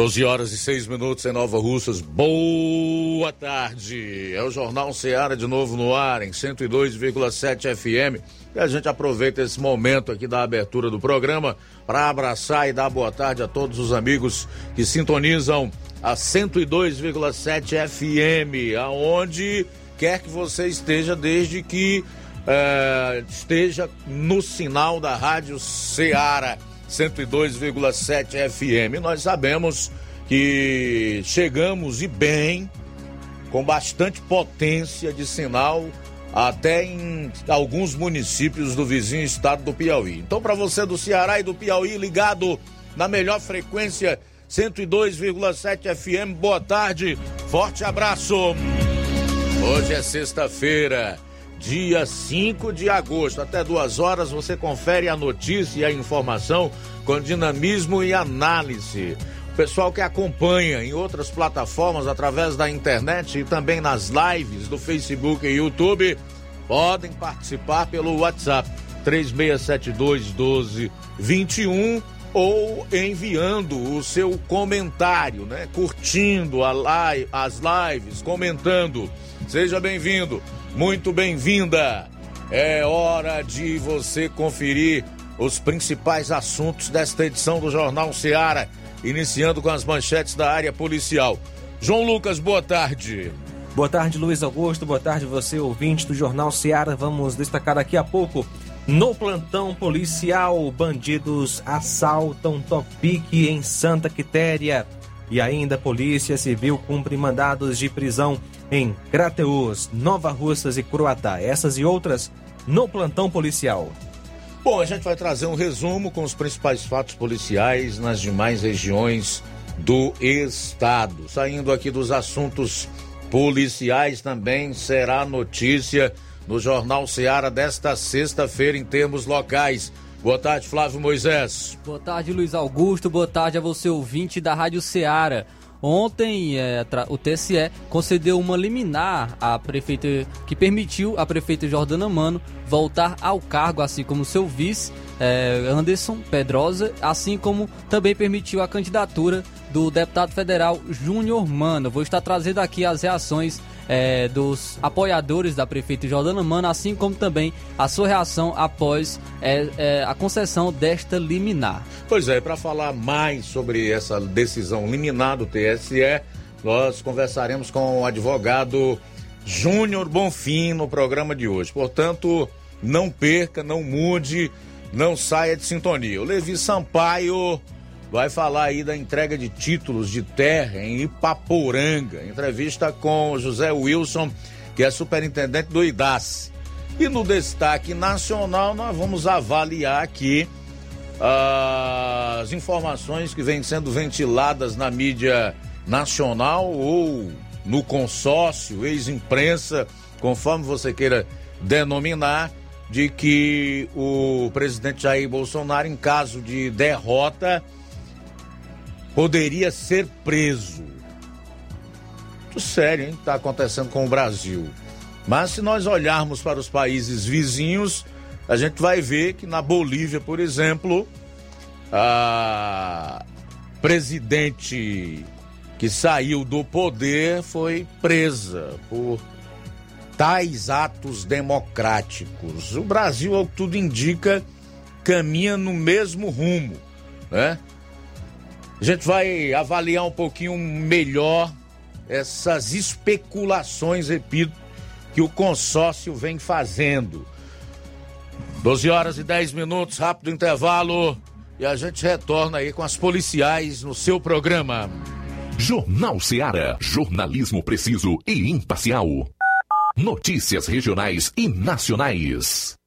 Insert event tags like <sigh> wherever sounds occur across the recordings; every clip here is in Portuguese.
12 horas e 6 minutos em Nova Russas. Boa tarde. É o Jornal Seara de novo no ar, em 102,7 FM. E a gente aproveita esse momento aqui da abertura do programa para abraçar e dar boa tarde a todos os amigos que sintonizam a 102,7 FM, aonde quer que você esteja, desde que eh, esteja no sinal da Rádio Seara 102,7 FM. Nós sabemos que chegamos e bem, com bastante potência de sinal, até em alguns municípios do vizinho estado do Piauí. Então, para você do Ceará e do Piauí, ligado na melhor frequência 102,7 FM, boa tarde, forte abraço. Hoje é sexta-feira dia 5 de agosto. Até duas horas você confere a notícia e a informação com dinamismo e análise. O pessoal que acompanha em outras plataformas através da internet e também nas lives do Facebook e YouTube podem participar pelo WhatsApp 3672 1221 ou enviando o seu comentário, né? Curtindo a live, as lives, comentando. Seja bem-vindo. Muito bem-vinda! É hora de você conferir os principais assuntos desta edição do Jornal Seara, iniciando com as manchetes da área policial. João Lucas, boa tarde. Boa tarde, Luiz Augusto. Boa tarde, você ouvinte do Jornal Seara. Vamos destacar daqui a pouco. No plantão policial, bandidos assaltam Topique em Santa Quitéria. E ainda Polícia Civil cumpre mandados de prisão em Crateus, Nova Russas e Croatá. Essas e outras no plantão policial. Bom, a gente vai trazer um resumo com os principais fatos policiais nas demais regiões do estado. Saindo aqui dos assuntos policiais também será notícia no Jornal Seara desta sexta-feira em termos locais. Boa tarde, Flávio Moisés. Boa tarde, Luiz Augusto. Boa tarde a você, ouvinte da Rádio Seara. Ontem, é, o TSE concedeu uma liminar à prefeita que permitiu à prefeita Jordana Mano voltar ao cargo, assim como seu vice é, Anderson Pedrosa, assim como também permitiu a candidatura do deputado federal Júnior Mano. Vou estar trazendo aqui as reações é, dos apoiadores da prefeita Jordana Mano, assim como também a sua reação após é, é, a concessão desta liminar. Pois é, para falar mais sobre essa decisão liminar do TSE, nós conversaremos com o advogado Júnior Bonfim no programa de hoje. Portanto, não perca, não mude, não saia de sintonia. O Levi Sampaio vai falar aí da entrega de títulos de terra em Ipaporanga. Entrevista com José Wilson, que é superintendente do IDAS. E no destaque nacional, nós vamos avaliar aqui uh, as informações que vêm sendo ventiladas na mídia nacional ou no consórcio, ex-imprensa, conforme você queira denominar, de que o presidente Jair Bolsonaro, em caso de derrota, poderia ser preso. Muito sério, hein? Está acontecendo com o Brasil. Mas se nós olharmos para os países vizinhos, a gente vai ver que na Bolívia, por exemplo, a presidente que saiu do poder foi presa por tais atos democráticos. O Brasil, ao que tudo indica, caminha no mesmo rumo, né? A gente vai avaliar um pouquinho melhor essas especulações, repito, que o consórcio vem fazendo. 12 horas e 10 minutos, rápido intervalo, e a gente retorna aí com as policiais no seu programa. Jornal Seara, jornalismo preciso e imparcial. Notícias regionais e nacionais.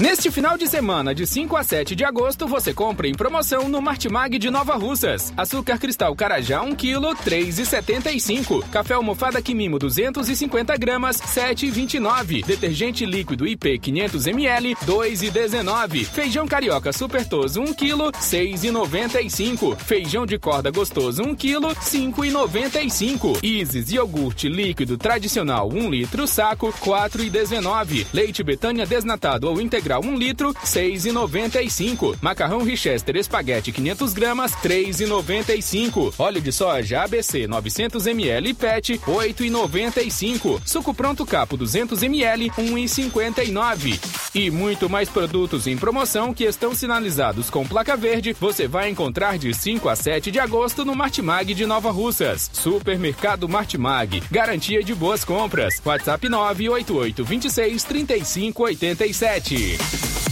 Neste final de semana, de 5 a 7 de agosto, você compra em promoção no Martimag de Nova Russas. Açúcar cristal Carajá 1 kg, 3,75. Café almofada Quimimo 250 gramas, 7,29. Detergente líquido IP 500 ml, 2,19. Feijão carioca supertoso 1 kg, 6,95. Feijão de corda gostoso 1 kg, 5,95. Isis iogurte líquido tradicional 1 litro saco, 4,19. Leite Betânia desnatado ou integral integral 1 litro, 6,95. Macarrão Richester espaguete 500 gramas, 3,95. Óleo de soja ABC 900 ml PET, 8,95. Suco pronto capo 200 ml, 1,59. E muito mais produtos em promoção que estão sinalizados com placa verde, você vai encontrar de 5 a 7 de agosto no Martimag de Nova Russas. Supermercado Martimag, garantia de boas compras. WhatsApp 988 26 35 87. Energy.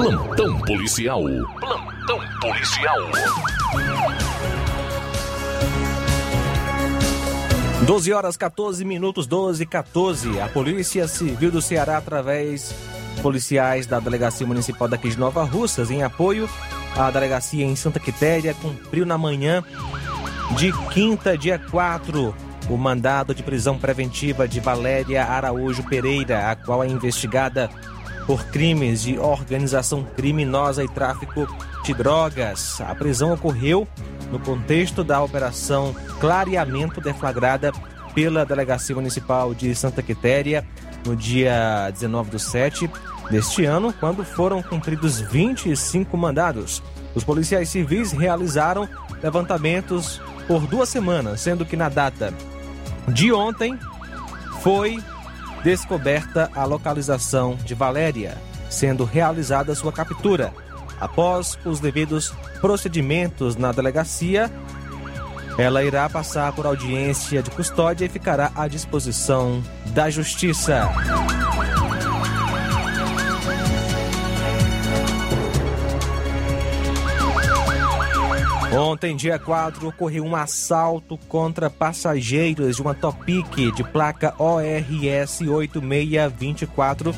Plantão policial. Plantão policial. 12 horas 14 minutos, 12 e 14. A Polícia Civil do Ceará, através policiais da Delegacia Municipal daqui de Nova Russas, em apoio à delegacia em Santa Quitéria, cumpriu na manhã de quinta, dia 4, o mandado de prisão preventiva de Valéria Araújo Pereira, a qual é investigada por crimes de organização criminosa e tráfico de drogas. A prisão ocorreu no contexto da operação Clareamento deflagrada pela Delegacia Municipal de Santa Quitéria no dia 19 do 7, deste ano, quando foram cumpridos 25 mandados. Os policiais civis realizaram levantamentos por duas semanas, sendo que na data de ontem foi descoberta a localização de Valéria, sendo realizada sua captura. Após os devidos procedimentos na delegacia, ela irá passar por audiência de custódia e ficará à disposição da Justiça. Ontem, dia 4, ocorreu um assalto contra passageiros de uma Topic de placa ORS 8624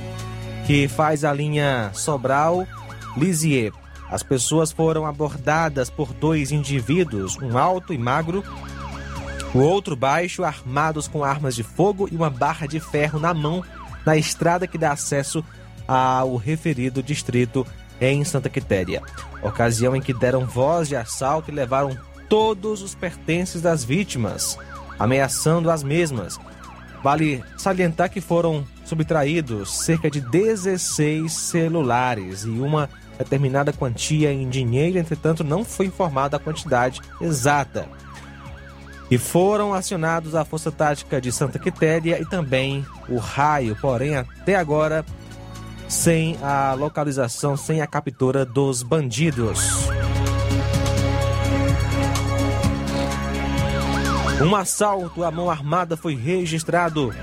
que faz a linha Sobral Lisier. As pessoas foram abordadas por dois indivíduos, um alto e magro, o outro baixo, armados com armas de fogo e uma barra de ferro na mão, na estrada que dá acesso ao referido distrito em Santa Quitéria. Ocasião em que deram voz de assalto e levaram todos os pertences das vítimas, ameaçando as mesmas. Vale salientar que foram subtraídos cerca de 16 celulares e uma determinada quantia em dinheiro, entretanto, não foi informada a quantidade exata. E foram acionados a Força Tática de Santa Quitéria e também o Raio, porém, até agora, sem a localização, sem a captura dos bandidos. Um assalto à mão armada foi registrado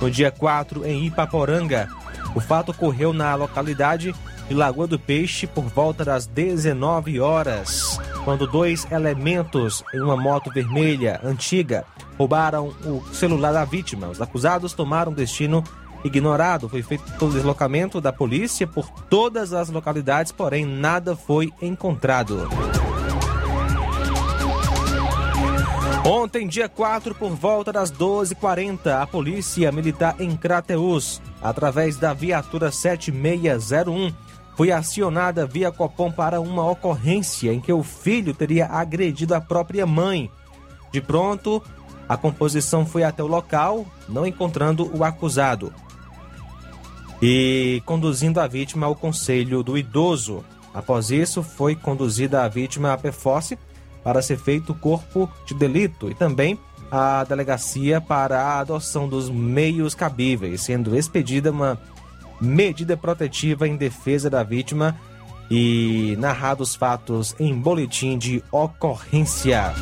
no dia 4 em Ipaporanga. O fato ocorreu na localidade de Lagoa do Peixe por volta das 19 horas, quando dois elementos em uma moto vermelha antiga roubaram o celular da vítima. Os acusados tomaram destino ignorado. Foi feito o deslocamento da polícia por todas as localidades, porém nada foi encontrado. Ontem, dia 4, por volta das 12h40, a Polícia Militar em Crateus, através da viatura 7601, foi acionada via Copom para uma ocorrência em que o filho teria agredido a própria mãe. De pronto, a composição foi até o local, não encontrando o acusado e conduzindo a vítima ao conselho do idoso. Após isso, foi conduzida a vítima à PFOSSE para ser feito o corpo de delito e também a delegacia para a adoção dos meios cabíveis, sendo expedida uma medida protetiva em defesa da vítima e narrados fatos em boletim de ocorrência.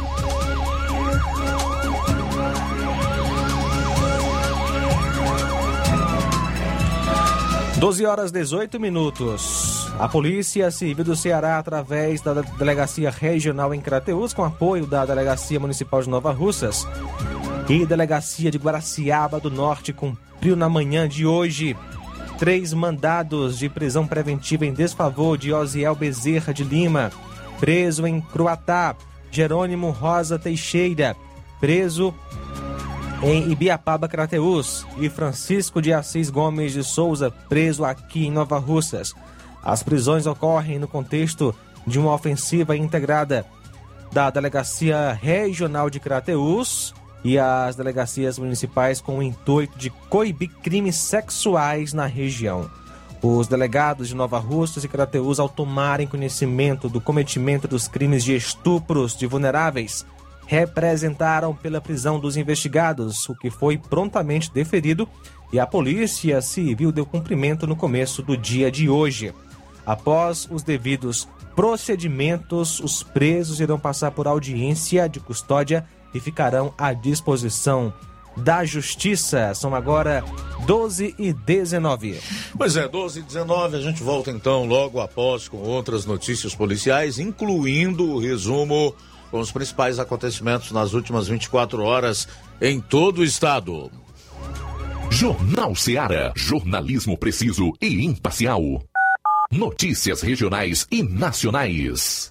12 horas 18 minutos. A Polícia Civil do Ceará, através da Delegacia Regional em Crateús, com apoio da Delegacia Municipal de Nova Russas e Delegacia de Guaraciaba do Norte, cumpriu na manhã de hoje três mandados de prisão preventiva em desfavor de Osiel Bezerra de Lima, preso em Cruatá, Jerônimo Rosa Teixeira, preso em Ibiapaba, Crateús, e Francisco de Assis Gomes de Souza, preso aqui em Nova Russas. As prisões ocorrem no contexto de uma ofensiva integrada da Delegacia Regional de Crateús e as delegacias municipais com o intuito de coibir crimes sexuais na região. Os delegados de Nova Russas e Crateús, ao tomarem conhecimento do cometimento dos crimes de estupros de vulneráveis, representaram pela prisão dos investigados, o que foi prontamente deferido e a Polícia Civil deu cumprimento no começo do dia de hoje. Após os devidos procedimentos, os presos irão passar por audiência de custódia e ficarão à disposição da Justiça. São agora 12 e 19. Pois é, 12 e 19. A gente volta então logo após com outras notícias policiais, incluindo o resumo com os principais acontecimentos nas últimas 24 horas em todo o estado. Jornal Seara. Jornalismo preciso e imparcial. Notícias regionais e nacionais.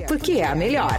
porque é a melhor.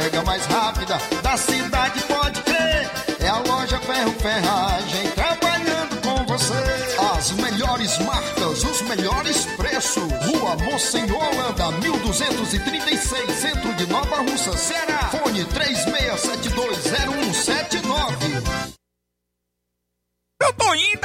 Entrega mais rápida da cidade, pode crer. É a loja Ferro Ferragem trabalhando com você. As melhores marcas, os melhores preços. Rua Monsenhor Holanda, 1236, centro de Nova Russa, Ceará. Fone 36720179. Eu tô indo,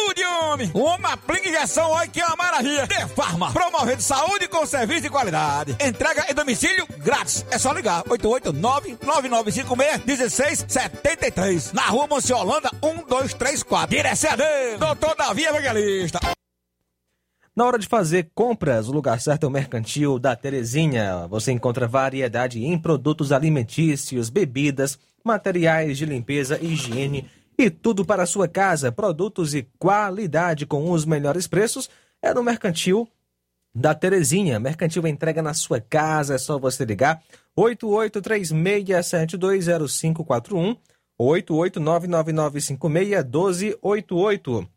ajude, homem. Uma aplica injeção, olha que é uma maravilha. De Farma, promovendo saúde com serviço de qualidade. Entrega em domicílio grátis. É só ligar, 889-9956-1673. Na rua Monsiolanda, 1234. Direção dele, doutor Davi Evangelista. Na hora de fazer compras, o lugar certo é o Mercantil da Terezinha. Você encontra variedade em produtos alimentícios, bebidas, materiais de limpeza e higiene e tudo para a sua casa. Produtos e qualidade com os melhores preços é no Mercantil da Terezinha. Mercantil entrega na sua casa, é só você ligar 8836720541 88999561288.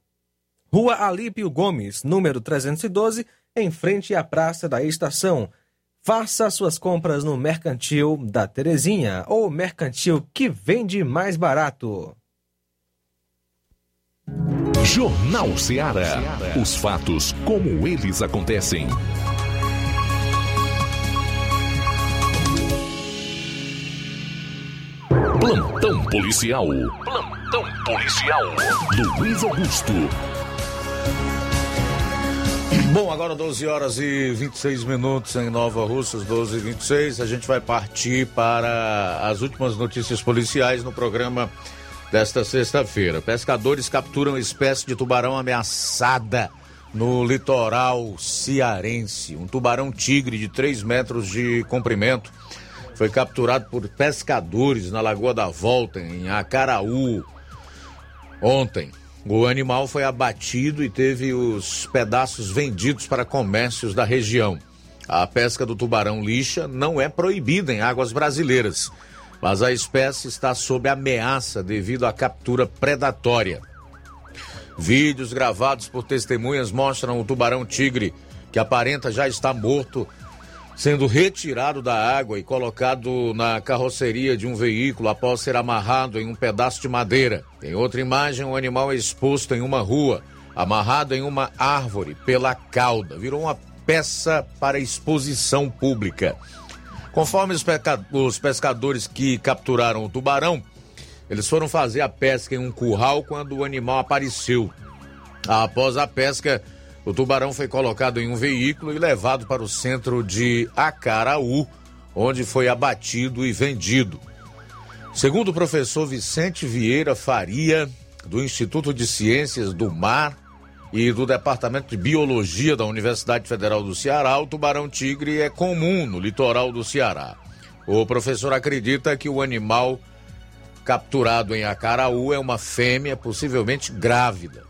Rua Alípio Gomes, número 312, em frente à Praça da Estação. Faça suas compras no Mercantil da Terezinha, ou Mercantil que vende mais barato. Jornal Ceará. Os fatos como eles acontecem. Plantão policial. Plantão policial. Luiz Augusto. Bom, agora 12 horas e 26 minutos em Nova Russas, 12 e 26. A gente vai partir para as últimas notícias policiais no programa desta sexta-feira. Pescadores capturam espécie de tubarão ameaçada no litoral cearense. Um tubarão tigre de 3 metros de comprimento foi capturado por pescadores na Lagoa da Volta, em Acaraú, ontem. O animal foi abatido e teve os pedaços vendidos para comércios da região. A pesca do tubarão lixa não é proibida em águas brasileiras, mas a espécie está sob ameaça devido à captura predatória. Vídeos gravados por testemunhas mostram o tubarão tigre, que aparenta já estar morto, sendo retirado da água e colocado na carroceria de um veículo após ser amarrado em um pedaço de madeira. Em outra imagem, o animal é exposto em uma rua, amarrado em uma árvore pela cauda. Virou uma peça para exposição pública. Conforme os, pesca- os pescadores que capturaram o tubarão, eles foram fazer a pesca em um curral quando o animal apareceu. Após a pesca, o tubarão foi colocado em um veículo e levado para o centro de Acaraú, onde foi abatido e vendido. Segundo o professor Vicente Vieira Faria, do Instituto de Ciências do Mar e do Departamento de Biologia da Universidade Federal do Ceará, o tubarão-tigre é comum no litoral do Ceará. O professor acredita que o animal capturado em Acaraú é uma fêmea, possivelmente grávida.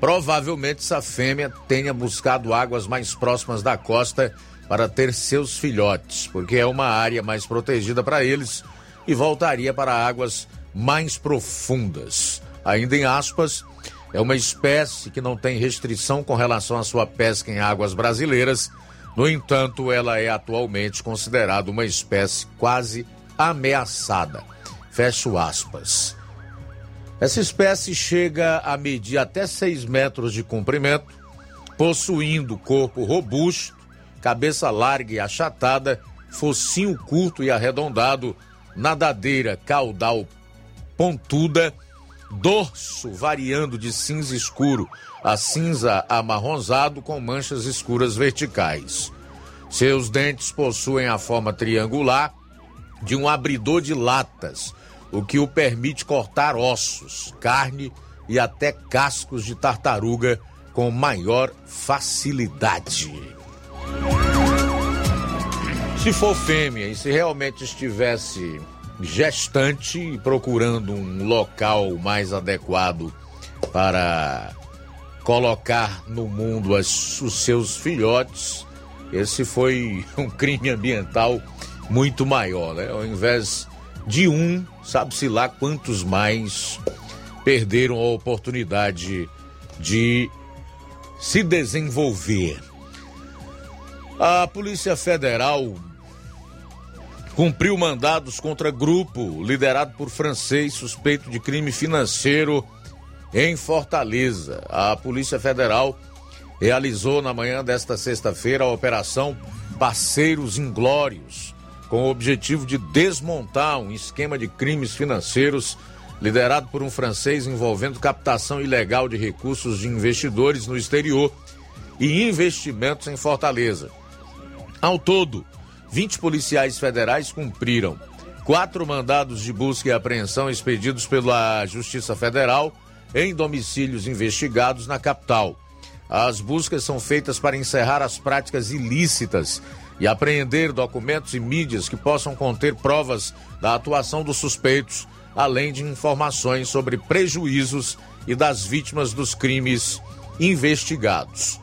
Provavelmente essa fêmea tenha buscado águas mais próximas da costa para ter seus filhotes, porque é uma área mais protegida para eles e voltaria para águas mais profundas. Ainda em aspas, é uma espécie que não tem restrição com relação à sua pesca em águas brasileiras. No entanto, ela é atualmente considerada uma espécie quase ameaçada. Fecho aspas. Essa espécie chega a medir até 6 metros de comprimento, possuindo corpo robusto, cabeça larga e achatada, focinho curto e arredondado, nadadeira caudal pontuda, dorso variando de cinza escuro a cinza amarronzado com manchas escuras verticais. Seus dentes possuem a forma triangular de um abridor de latas, o que o permite cortar ossos, carne e até cascos de tartaruga com maior facilidade. Se for fêmea e se realmente estivesse gestante procurando um local mais adequado para colocar no mundo as- os seus filhotes, esse foi <laughs> um crime ambiental muito maior, né? Ao invés de um, sabe-se lá quantos mais perderam a oportunidade de se desenvolver. A Polícia Federal cumpriu mandados contra grupo liderado por francês suspeito de crime financeiro em Fortaleza. A Polícia Federal realizou na manhã desta sexta-feira a operação Parceiros Inglórios, com o objetivo de desmontar um esquema de crimes financeiros liderado por um francês envolvendo captação ilegal de recursos de investidores no exterior e investimentos em Fortaleza. Ao todo, 20 policiais federais cumpriram quatro mandados de busca e apreensão expedidos pela Justiça Federal em domicílios investigados na capital. As buscas são feitas para encerrar as práticas ilícitas e apreender documentos e mídias que possam conter provas da atuação dos suspeitos, além de informações sobre prejuízos e das vítimas dos crimes investigados.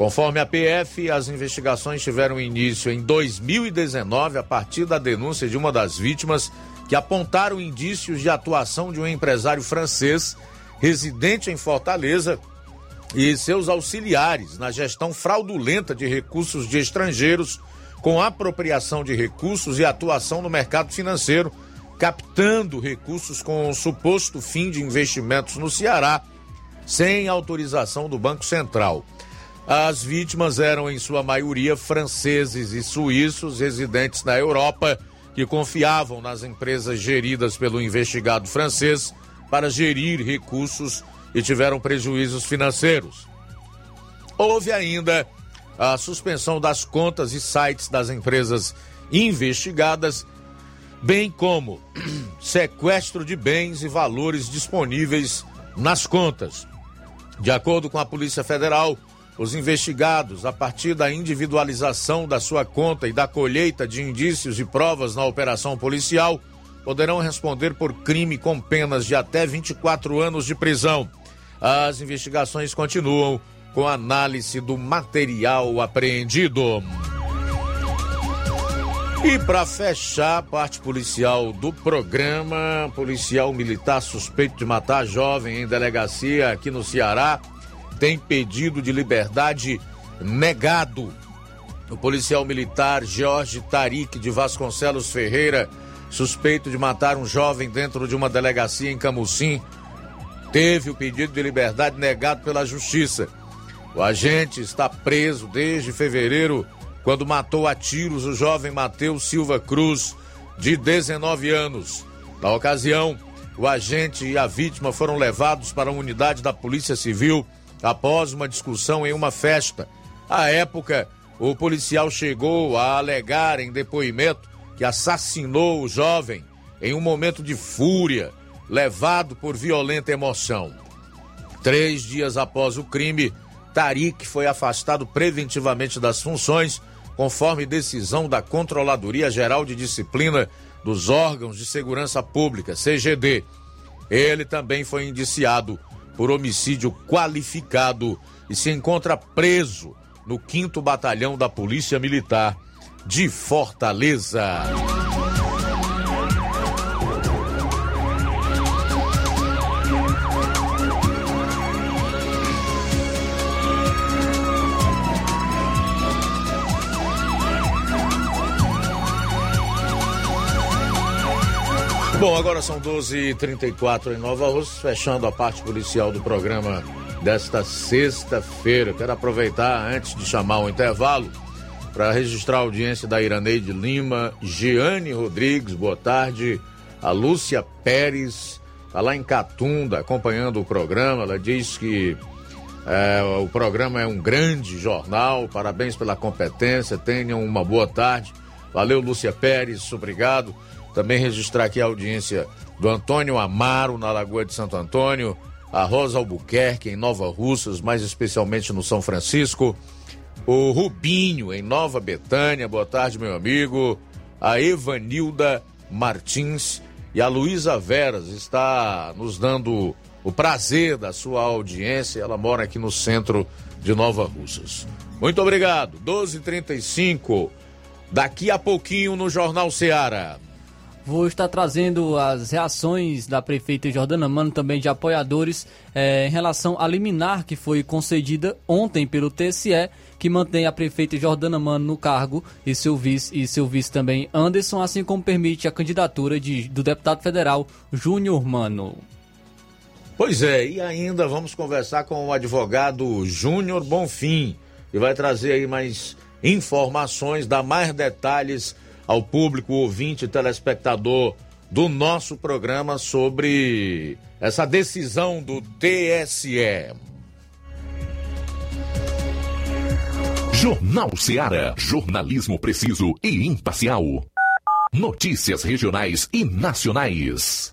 Conforme a PF, as investigações tiveram início em 2019 a partir da denúncia de uma das vítimas que apontaram indícios de atuação de um empresário francês residente em Fortaleza e seus auxiliares na gestão fraudulenta de recursos de estrangeiros com apropriação de recursos e atuação no mercado financeiro, captando recursos com o suposto fim de investimentos no Ceará, sem autorização do Banco Central. As vítimas eram, em sua maioria, franceses e suíços residentes na Europa que confiavam nas empresas geridas pelo investigado francês para gerir recursos e tiveram prejuízos financeiros. Houve ainda a suspensão das contas e sites das empresas investigadas, bem como <clears throat> sequestro de bens e valores disponíveis nas contas. De acordo com a Polícia Federal, os investigados, a partir da individualização da sua conta e da colheita de indícios e provas na operação policial, poderão responder por crime com penas de até 24 anos de prisão. As investigações continuam com análise do material apreendido. E para fechar a parte policial do programa, policial militar suspeito de matar jovem em delegacia aqui no Ceará tem pedido de liberdade negado. O policial militar Jorge Tarik de Vasconcelos Ferreira, suspeito de matar um jovem dentro de uma delegacia em Camucim, teve o pedido de liberdade negado pela justiça. O agente está preso desde fevereiro, quando matou a tiros o jovem Matheus Silva Cruz, de 19 anos. Na ocasião, o agente e a vítima foram levados para a unidade da Polícia Civil após uma discussão em uma festa. À época, o policial chegou a alegar em depoimento que assassinou o jovem em um momento de fúria, levado por violenta emoção. Três dias após o crime, Tarik foi afastado preventivamente das funções, conforme decisão da Controladoria Geral de Disciplina dos Órgãos de Segurança Pública, CGD. Ele também foi indiciado por homicídio qualificado e se encontra preso no 5 Batalhão da Polícia Militar de Fortaleza. Bom, agora são 12h34 em Nova Rússia, fechando a parte policial do programa desta sexta-feira. Quero aproveitar, antes de chamar o intervalo, para registrar a audiência da Iraneide Lima, Giane Rodrigues, boa tarde, a Lúcia Pérez, está lá em Catunda acompanhando o programa. Ela diz que é, o programa é um grande jornal, parabéns pela competência, tenham uma boa tarde. Valeu, Lúcia Pérez, obrigado. Também registrar aqui a audiência do Antônio Amaro, na Lagoa de Santo Antônio, a Rosa Albuquerque, em Nova Russas, mais especialmente no São Francisco, o Rubinho, em Nova Betânia, boa tarde, meu amigo, a Evanilda Martins e a Luísa Veras está nos dando o prazer da sua audiência, ela mora aqui no centro de Nova Russas. Muito obrigado, 12:35 daqui a pouquinho no Jornal Ceará. Vou estar trazendo as reações da prefeita Jordana Mano, também de apoiadores, eh, em relação à liminar que foi concedida ontem pelo TSE, que mantém a prefeita Jordana Mano no cargo e seu vice, e seu vice também Anderson, assim como permite a candidatura de, do deputado federal Júnior Mano. Pois é, e ainda vamos conversar com o advogado Júnior Bonfim, que vai trazer aí mais informações, dar mais detalhes ao público, ouvinte, telespectador do nosso programa sobre essa decisão do TSE. Jornal Seara. Jornalismo preciso e imparcial. Notícias regionais e nacionais.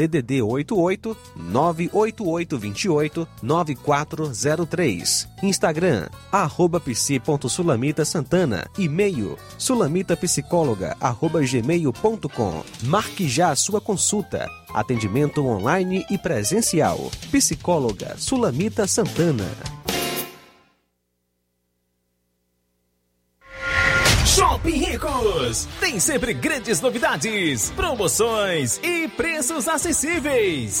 DDD 88 98828 9403. Instagram, arroba psi.sulamita Santana. E-mail, sulamitapsicóloga, arroba gmail.com. Marque já a sua consulta. Atendimento online e presencial. Psicóloga Sulamita Santana. Shopping Ricos tem sempre grandes novidades, promoções e preços acessíveis.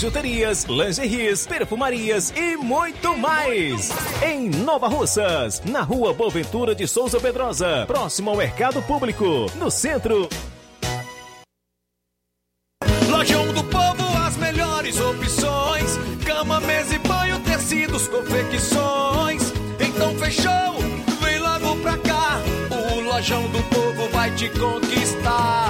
bijuterias, lingeries, perfumarias e muito mais. Em Nova Russas, na rua Boaventura de Souza Pedrosa, próximo ao Mercado Público, no centro. Lojão do Povo, as melhores opções: cama, mesa e banho, tecidos, confecções. Então fechou, vem logo pra cá. O Lojão do Povo vai te conquistar.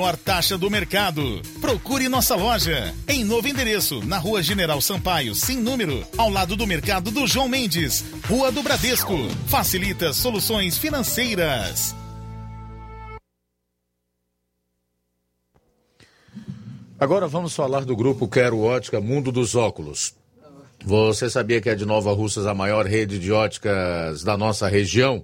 taxa do mercado. Procure nossa loja em novo endereço, na Rua General Sampaio, sem número, ao lado do mercado do João Mendes, Rua do Bradesco. Facilita soluções financeiras. Agora vamos falar do grupo Quero Ótica Mundo dos Óculos. Você sabia que é de Nova Russas a maior rede de óticas da nossa região?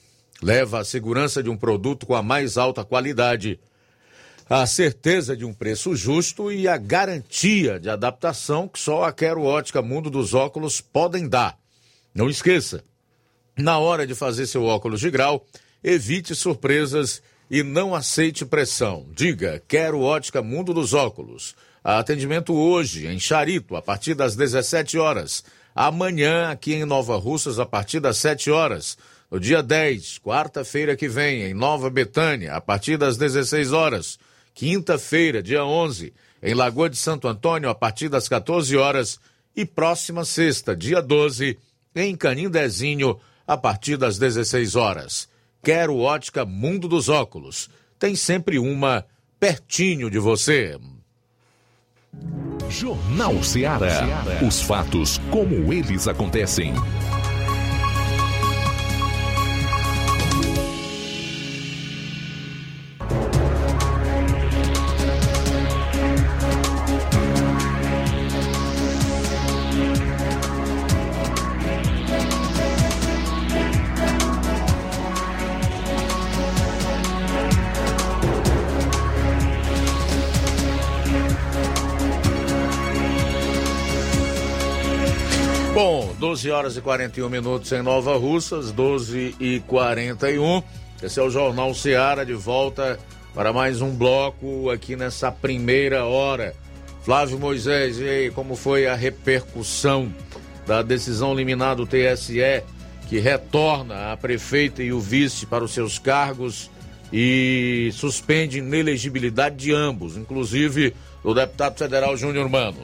Leva a segurança de um produto com a mais alta qualidade, a certeza de um preço justo e a garantia de adaptação que só a Quero Ótica Mundo dos Óculos podem dar. Não esqueça, na hora de fazer seu óculos de grau, evite surpresas e não aceite pressão. Diga, quero ótica Mundo dos Óculos. Atendimento hoje em Charito, a partir das 17 horas. Amanhã, aqui em Nova Russas, a partir das 7 horas. No dia 10, quarta-feira que vem, em Nova Betânia, a partir das 16 horas. Quinta-feira, dia 11, em Lagoa de Santo Antônio, a partir das 14 horas. E próxima sexta, dia 12, em Canindezinho, a partir das 16 horas. Quero ótica Mundo dos Óculos. Tem sempre uma pertinho de você. Jornal Ceará. Os fatos como eles acontecem. Bom, 12 horas e 41 minutos em Nova Russas, 12 e 41. Esse é o Jornal Seara de volta para mais um bloco aqui nessa primeira hora. Flávio Moisés, e aí, como foi a repercussão da decisão liminar do TSE que retorna a prefeita e o vice para os seus cargos e suspende inelegibilidade de ambos, inclusive do deputado federal Júnior Mano?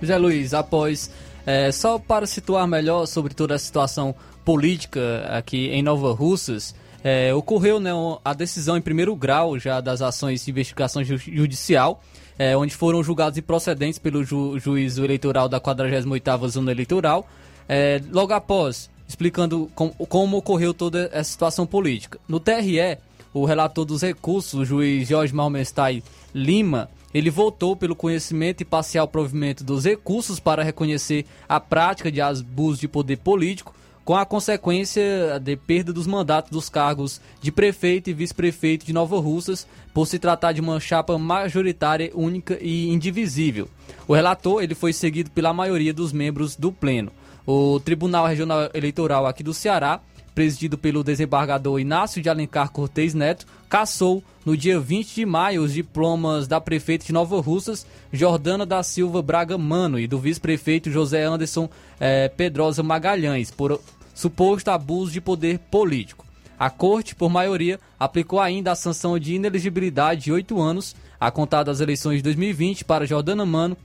José Luiz, após é, só para situar melhor sobre toda a situação política aqui em Nova Russas, é, ocorreu né, a decisão em primeiro grau já das ações de investigação ju judicial, é, onde foram julgados improcedentes pelo ju juízo eleitoral da 48ª Zona Eleitoral, é, logo após, explicando com, como ocorreu toda essa situação política. No TRE, o relator dos recursos, o juiz Jorge Malmestai Lima, ele votou pelo conhecimento e parcial provimento dos recursos para reconhecer a prática de abuso de poder político, com a consequência de perda dos mandatos dos cargos de prefeito e vice-prefeito de Nova Russas, por se tratar de uma chapa majoritária única e indivisível. O relator ele foi seguido pela maioria dos membros do pleno. O Tribunal Regional Eleitoral aqui do Ceará presidido pelo desembargador Inácio de Alencar Cortez Neto, cassou no dia 20 de maio os diplomas da prefeita de Nova Russas, Jordana da Silva Braga Mano, e do vice-prefeito José Anderson eh, Pedrosa Magalhães, por suposto abuso de poder político. A corte, por maioria, aplicou ainda a sanção de inelegibilidade de oito anos, a contar das eleições de 2020, para Jordana Mano,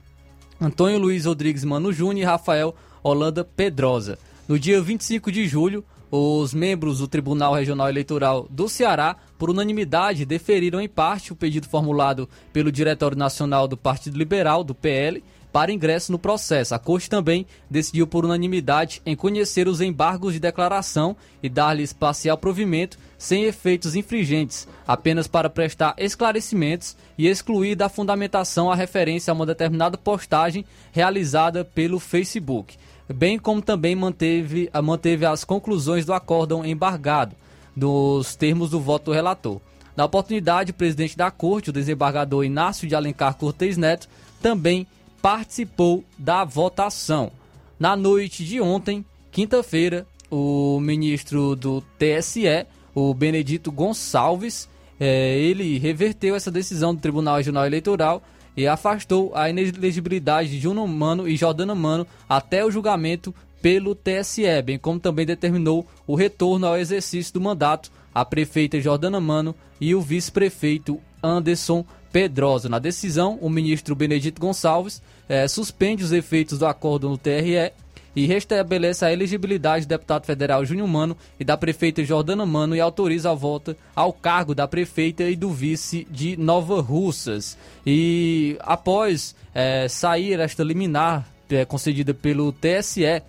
Antônio Luiz Rodrigues Mano Júnior e Rafael Holanda Pedrosa. No dia 25 de julho, os membros do Tribunal Regional Eleitoral do Ceará, por unanimidade, deferiram em parte o pedido formulado pelo Diretório Nacional do Partido Liberal, do PL, para ingresso no processo. A Corte também decidiu por unanimidade em conhecer os embargos de declaração e dar-lhes parcial provimento sem efeitos infringentes, apenas para prestar esclarecimentos e excluir da fundamentação a referência a uma determinada postagem realizada pelo Facebook bem como também manteve, manteve as conclusões do acórdão embargado, dos termos do voto do relator. Na oportunidade, o presidente da corte, o desembargador Inácio de Alencar Cortez Neto, também participou da votação. Na noite de ontem, quinta-feira, o ministro do TSE, o Benedito Gonçalves, é, ele reverteu essa decisão do Tribunal Regional Eleitoral e afastou a inelegibilidade de Juno Mano e Jordana Mano até o julgamento pelo TSE, bem como também determinou o retorno ao exercício do mandato à prefeita Jordana Mano e o vice-prefeito Anderson Pedrosa. Na decisão, o ministro Benedito Gonçalves eh, suspende os efeitos do acordo no TRE e restabelece a elegibilidade do deputado federal Júnior Mano e da prefeita Jordana Mano e autoriza a volta ao cargo da prefeita e do vice de Nova Russas. E após é, sair esta liminar é, concedida pelo TSE, é,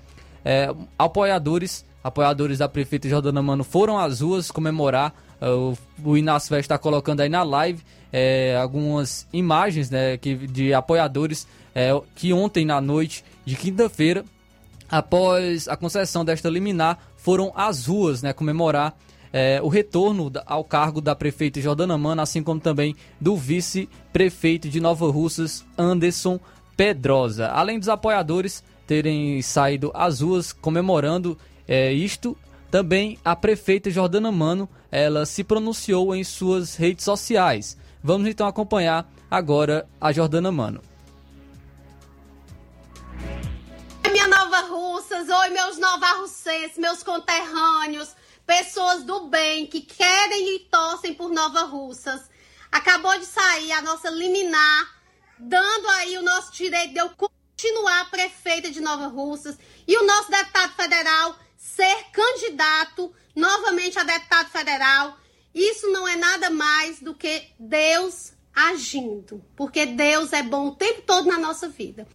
apoiadores, apoiadores da prefeita Jordana Mano foram às ruas comemorar. O, Inácio vai estar colocando aí na live é, algumas imagens né, que, de apoiadores é, que ontem na noite de quinta-feira após a concessão desta liminar, foram às ruas né, comemorar é, o retorno ao cargo da prefeita Jordana Mano, assim como também do vice-prefeito de Nova Russas, Anderson Pedrosa. Além dos apoiadores terem saído às ruas comemorando é, isto, também a prefeita Jordana Mano, ela se pronunciou em suas redes sociais. Vamos então acompanhar agora a Jordana Mano. Minha Nova Russas, oi meus novarrussenses, meus conterrâneos, pessoas do bem que querem e torcem por Nova Russas. Acabou de sair a nossa liminar, dando aí o nosso direito de eu continuar prefeita de Nova Russas e o nosso deputado federal ser candidato novamente a deputado federal. Isso não é nada mais do que Deus agindo, porque Deus é bom o tempo todo na nossa vida.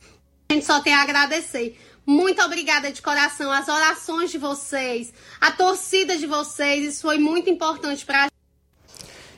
A gente só tem a agradecer. Muito obrigada de coração. As orações de vocês, a torcida de vocês, isso foi muito importante para a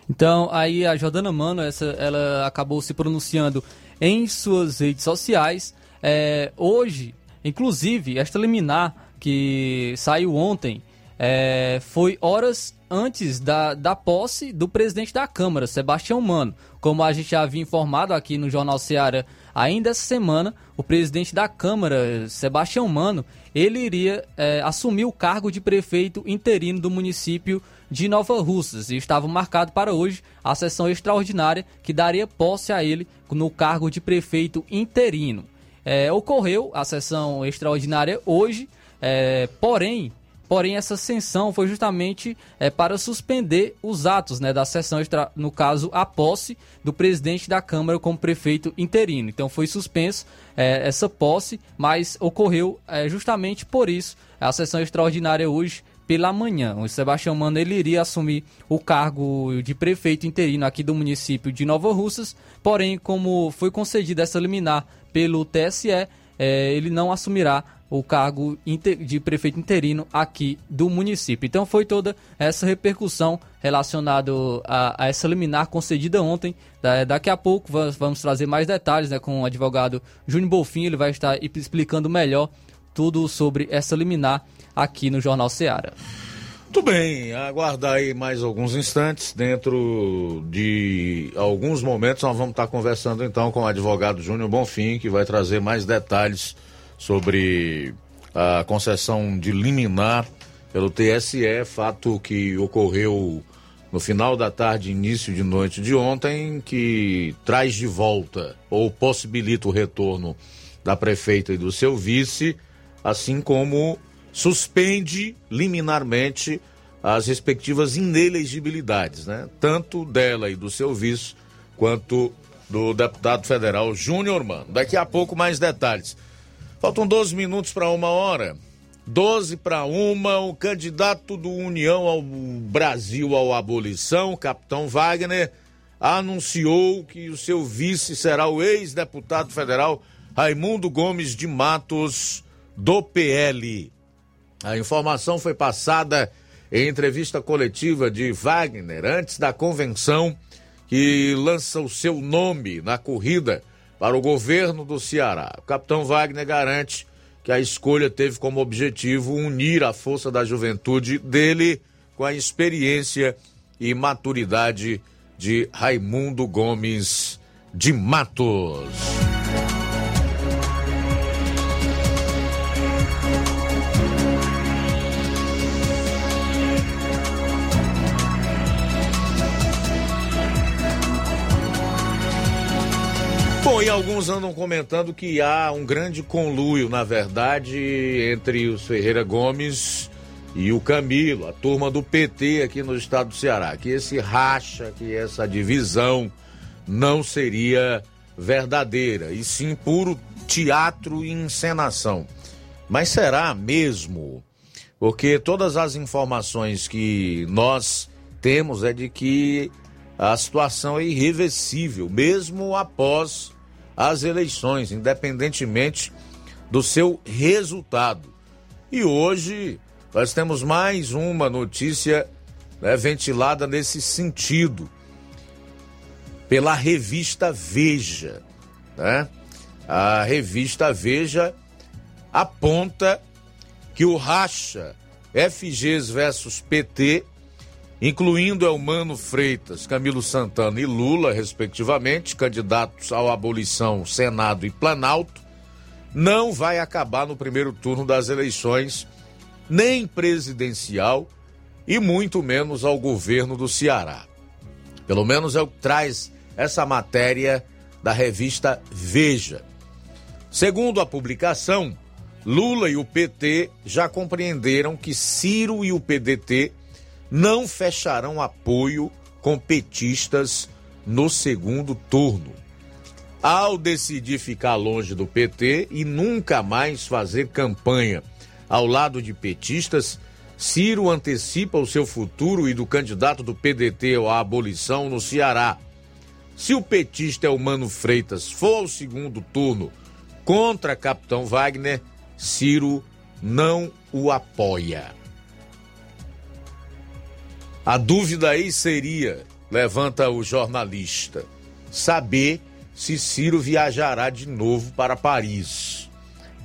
Então, aí a Jordana Mano, essa, ela acabou se pronunciando em suas redes sociais. É, hoje, inclusive, esta liminar que saiu ontem é, foi horas antes da, da posse do presidente da Câmara, Sebastião Mano. Como a gente já havia informado aqui no Jornal Ceará ainda essa semana, o presidente da Câmara, Sebastião Mano, ele iria é, assumir o cargo de prefeito interino do município de Nova Russas e estava marcado para hoje a sessão extraordinária que daria posse a ele no cargo de prefeito interino. É, ocorreu a sessão extraordinária hoje, é, porém Porém, essa ascensão foi justamente é, para suspender os atos né, da sessão, no caso, a posse do presidente da Câmara como prefeito interino. Então, foi suspenso é, essa posse, mas ocorreu é, justamente por isso a sessão extraordinária hoje pela manhã. O Sebastião Mano ele iria assumir o cargo de prefeito interino aqui do município de Nova Russas, porém, como foi concedida essa liminar pelo TSE, é, ele não assumirá o cargo de prefeito interino aqui do município. Então foi toda essa repercussão relacionada a, essa liminar concedida ontem. Da, daqui a pouco vamos, vamos, trazer mais detalhes né, com o advogado Júnior Bolfin, ele vai estar explicando melhor tudo sobre essa liminar aqui no Jornal Seara. Muito bem, aguardar aí mais alguns instantes. Dentro de alguns momentos nós vamos estar conversando então com o advogado Júnior Bonfim, que vai trazer mais detalhes sobre a concessão de liminar pelo TSE, fato que ocorreu no final da tarde, início de noite de ontem, que traz de volta ou possibilita o retorno da prefeita e do seu vice, assim como suspende liminarmente as respectivas inelegibilidades, né? Tanto dela e do seu vice, quanto do deputado federal Júnior Mano. Daqui a pouco mais detalhes. Faltam 12 minutos para uma hora. 12 para uma, o candidato do União ao Brasil ao Abolição, capitão Wagner, anunciou que o seu vice será o ex-deputado federal Raimundo Gomes de Matos, do PL. A informação foi passada em entrevista coletiva de Wagner antes da convenção que lança o seu nome na corrida para o governo do Ceará. O capitão Wagner garante que a escolha teve como objetivo unir a força da juventude dele com a experiência e maturidade de Raimundo Gomes de Matos. Bom, e alguns andam comentando que há um grande conluio, na verdade, entre os Ferreira Gomes e o Camilo, a turma do PT aqui no estado do Ceará. Que esse racha, que essa divisão não seria verdadeira, e sim puro teatro e encenação. Mas será mesmo? Porque todas as informações que nós temos é de que a situação é irreversível, mesmo após as eleições, independentemente do seu resultado. E hoje nós temos mais uma notícia né, ventilada nesse sentido pela revista Veja. Né? A revista Veja aponta que o racha FGs versus PT incluindo Elmano Freitas, Camilo Santana e Lula, respectivamente, candidatos ao abolição Senado e Planalto, não vai acabar no primeiro turno das eleições, nem presidencial e muito menos ao governo do Ceará. Pelo menos é o que traz essa matéria da revista Veja. Segundo a publicação, Lula e o PT já compreenderam que Ciro e o PDT não fecharão apoio com petistas no segundo turno. ao decidir ficar longe do PT e nunca mais fazer campanha ao lado de petistas, Ciro antecipa o seu futuro e do candidato do PDT à abolição no Ceará. Se o petista é o Mano Freitas for ao segundo turno contra Capitão Wagner, Ciro não o apoia. A dúvida aí seria, levanta o jornalista, saber se Ciro viajará de novo para Paris,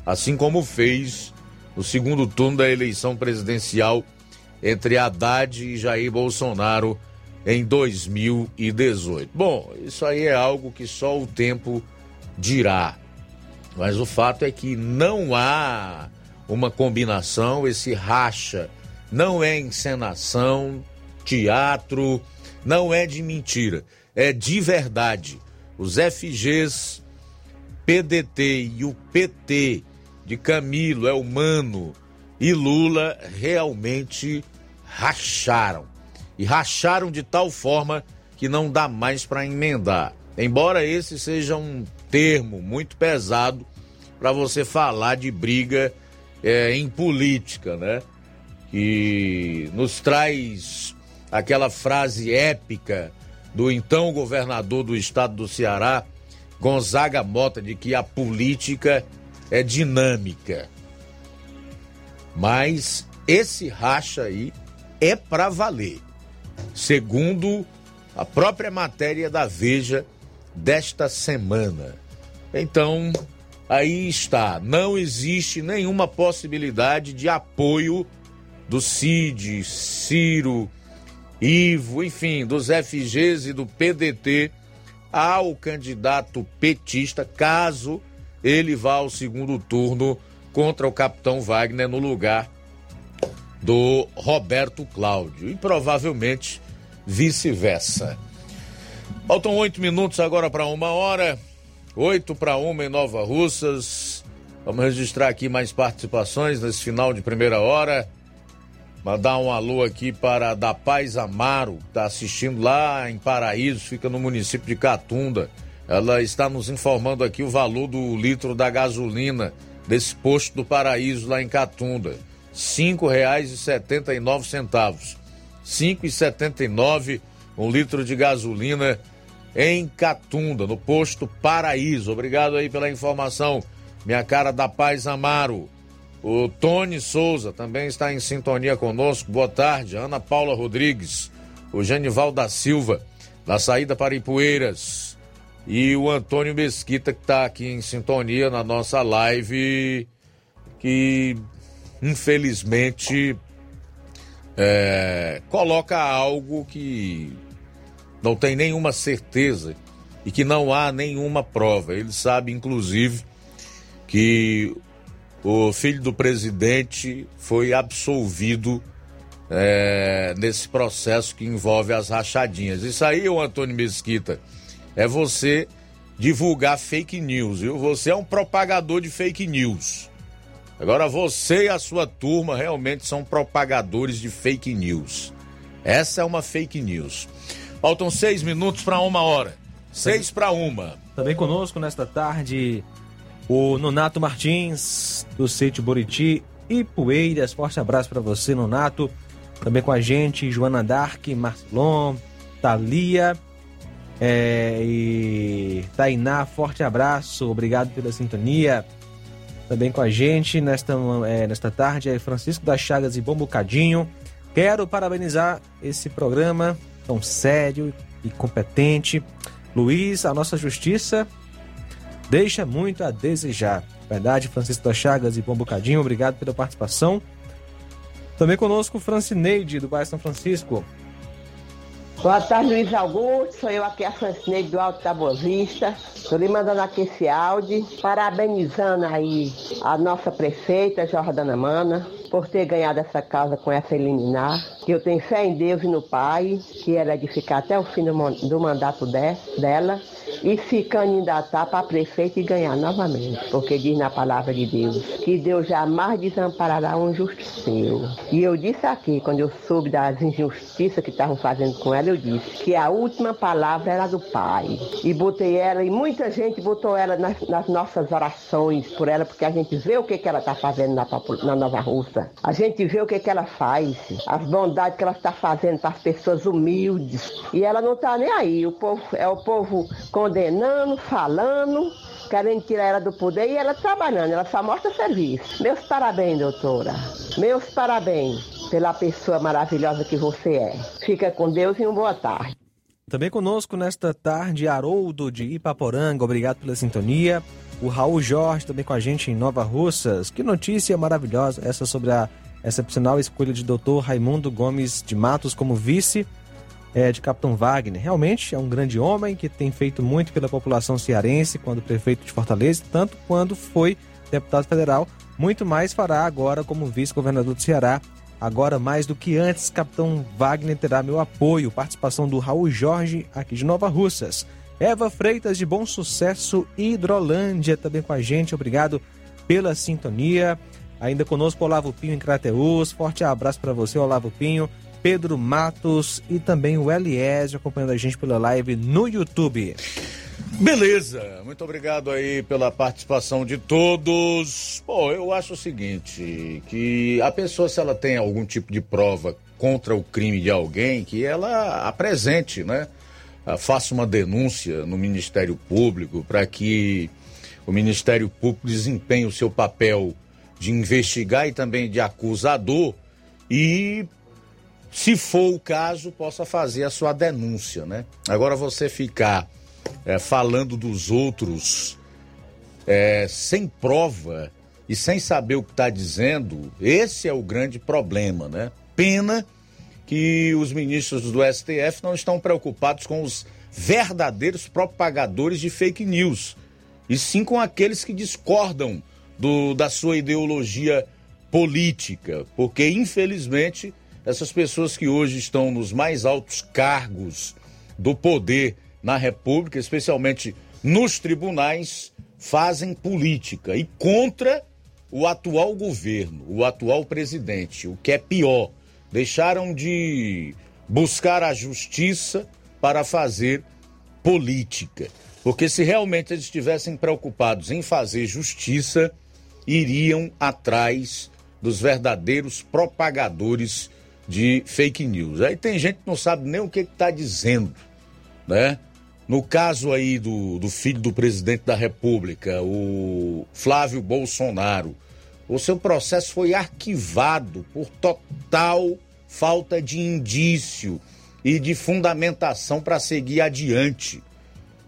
assim como fez no segundo turno da eleição presidencial entre Haddad e Jair Bolsonaro em 2018. Bom, isso aí é algo que só o tempo dirá. Mas o fato é que não há uma combinação, esse racha não é encenação, teatro, não é de mentira, é de verdade. Os FGs, PDT e o PT de Camilo, Elmano e Lula realmente racharam. E racharam de tal forma que não dá mais para emendar. Embora esse seja um termo muito pesado para você falar de briga é, em política, né? Que nos traz aquela frase épica do então governador do estado do Ceará, Gonzaga Mota, de que a política é dinâmica. Mas esse racha aí é para valer, segundo a própria matéria da Veja desta semana. Então, aí está, não existe nenhuma possibilidade de apoio do Cid, Ciro, Ivo, enfim, dos FGs e do PDT ao candidato petista, caso ele vá ao segundo turno contra o capitão Wagner no lugar do Roberto Cláudio e provavelmente vice-versa. Faltam oito minutos agora para uma hora, oito para uma em Nova Russas. Vamos registrar aqui mais participações nesse final de primeira hora. Mandar um alô aqui para Da Paz Amaro, que está assistindo lá em Paraíso, fica no município de Catunda. Ela está nos informando aqui o valor do litro da gasolina desse posto do Paraíso lá em Catunda. R$ 5,79. R$ 5,79 um litro de gasolina em Catunda, no posto Paraíso. Obrigado aí pela informação, minha cara da Paz Amaro. O Tony Souza também está em sintonia conosco. Boa tarde. Ana Paula Rodrigues. O Genival da Silva, da saída para Ipueiras e o Antônio Mesquita, que está aqui em sintonia na nossa live, que infelizmente é, coloca algo que não tem nenhuma certeza e que não há nenhuma prova. Ele sabe, inclusive, que o filho do presidente foi absolvido é, nesse processo que envolve as rachadinhas. Isso aí, o Antônio Mesquita é você divulgar fake news, viu? Você é um propagador de fake news. Agora você e a sua turma realmente são propagadores de fake news. Essa é uma fake news. Faltam seis minutos para uma hora. Seis para uma. Também conosco nesta tarde o Nonato Martins, do sítio Buriti e Poeiras. Forte abraço para você, Nonato. Também com a gente, Joana Dark, Marcelon, Thalia é, e Tainá, forte abraço, obrigado pela sintonia. Também com a gente nesta, é, nesta tarde é Francisco das Chagas e Bom Bocadinho. Quero parabenizar esse programa tão sério e competente. Luiz, a nossa justiça deixa muito a desejar. Verdade, Francisco Chagas e Bom Bocadinho, obrigado pela participação. Também conosco Francineide, do bairro São Francisco. Boa tarde, Luiz Augusto. Sou eu aqui, a Francineide do Alto da Boa Vista. Estou lhe mandando aqui esse áudio, parabenizando aí a nossa prefeita, Jordana Mana, por ter ganhado essa casa com essa eliminar. Eu tenho fé em Deus e no Pai, que ela é de ficar até o fim do, mandato de, dela. e se candidatar para prefeito e ganhar novamente. Porque diz na palavra de Deus que Deus jamais desamparará um justiceiro. E eu disse aqui, quando eu soube das injustiças que estavam fazendo com ela, eu disse que a última palavra era do Pai. E botei ela, e muita gente botou ela nas, nas nossas orações por ela, porque a gente vê o que, que ela está fazendo na, na Nova A gente vê o que, que ela faz, as bondades que ela está fazendo para as pessoas humildes. E ela não está nem aí. O povo, é o povo condenando, falando, querendo tirar ela do poder e ela trabalhando, ela só mostra serviço. Meus parabéns, doutora. Meus parabéns pela pessoa maravilhosa que você é. Fica com Deus e uma boa tarde. Também conosco nesta tarde, Haroldo de Ipaporanga, obrigado pela sintonia. O Raul Jorge também com a gente em Nova Russas. Que notícia maravilhosa essa sobre a excepcional escolha de Dr. Raimundo Gomes de Matos como vice é, de Capitão Wagner. Realmente é um grande homem que tem feito muito pela população cearense quando prefeito de Fortaleza, tanto quando foi deputado federal. Muito mais fará agora como vice-governador do Ceará. Agora, mais do que antes, Capitão Wagner terá meu apoio. Participação do Raul Jorge, aqui de Nova Russas. Eva Freitas, de Bom Sucesso, Hidrolândia, também com a gente. Obrigado pela sintonia. Ainda conosco, Olavo Pinho, em Crateus. Forte abraço para você, Olavo Pinho. Pedro Matos e também o Eliésio acompanhando a gente pela live no YouTube. Beleza, muito obrigado aí pela participação de todos. Bom, eu acho o seguinte, que a pessoa se ela tem algum tipo de prova contra o crime de alguém, que ela apresente, né? Ah, faça uma denúncia no Ministério Público para que o Ministério Público desempenhe o seu papel de investigar e também de acusador e se for o caso, possa fazer a sua denúncia, né? Agora você ficar é, falando dos outros é, sem prova e sem saber o que está dizendo, esse é o grande problema, né? Pena que os ministros do STF não estão preocupados com os verdadeiros propagadores de fake news, e sim com aqueles que discordam do, da sua ideologia política, porque infelizmente essas pessoas que hoje estão nos mais altos cargos do poder na República, especialmente nos tribunais, fazem política e contra o atual governo, o atual presidente, o que é pior. Deixaram de buscar a justiça para fazer política. Porque se realmente eles estivessem preocupados em fazer justiça, iriam atrás dos verdadeiros propagadores de fake news. Aí tem gente que não sabe nem o que está dizendo, né? No caso aí do, do filho do presidente da República, o Flávio Bolsonaro, o seu processo foi arquivado por total falta de indício e de fundamentação para seguir adiante.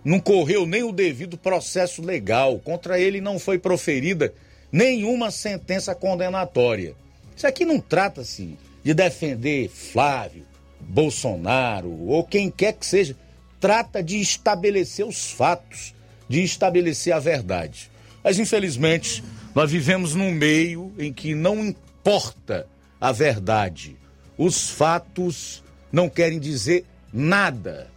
Não correu nem o devido processo legal, contra ele não foi proferida nenhuma sentença condenatória. Isso aqui não trata-se de defender Flávio, Bolsonaro ou quem quer que seja, trata de estabelecer os fatos, de estabelecer a verdade. Mas infelizmente, nós vivemos num meio em que não importa a verdade. Os fatos não querem dizer nada.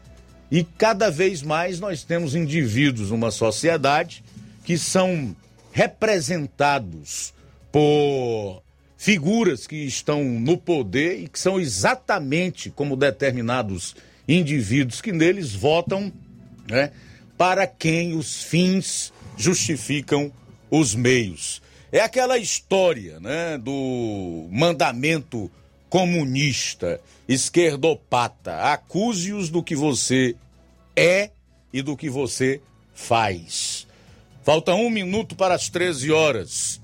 E cada vez mais nós temos indivíduos numa sociedade que são representados por figuras que estão no poder e que são exatamente como determinados indivíduos que neles votam né, para quem os fins justificam os meios. É aquela história né, do mandamento comunista, esquerdopata. Acuse-os do que você é e do que você faz. Falta um minuto para as 13 horas.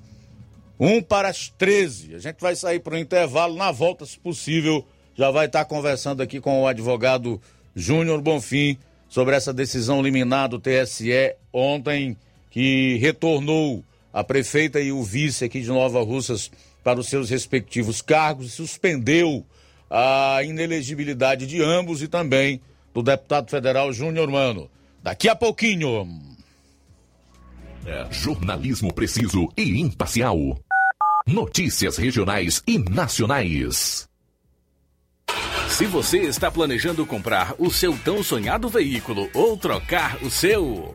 Um para as 13. A gente vai sair para o intervalo. Na volta, se possível, já vai estar conversando aqui com o advogado Júnior Bonfim sobre essa decisão liminar do TSE ontem, que retornou a prefeita e o vice aqui de Nova Russas para os seus respectivos cargos e suspendeu a inelegibilidade de ambos e também do deputado federal Júnior Mano. Daqui a pouquinho. É. Jornalismo preciso e imparcial. Notícias regionais e nacionais. Se você está planejando comprar o seu tão sonhado veículo ou trocar o seu,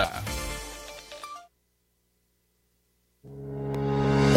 Yeah.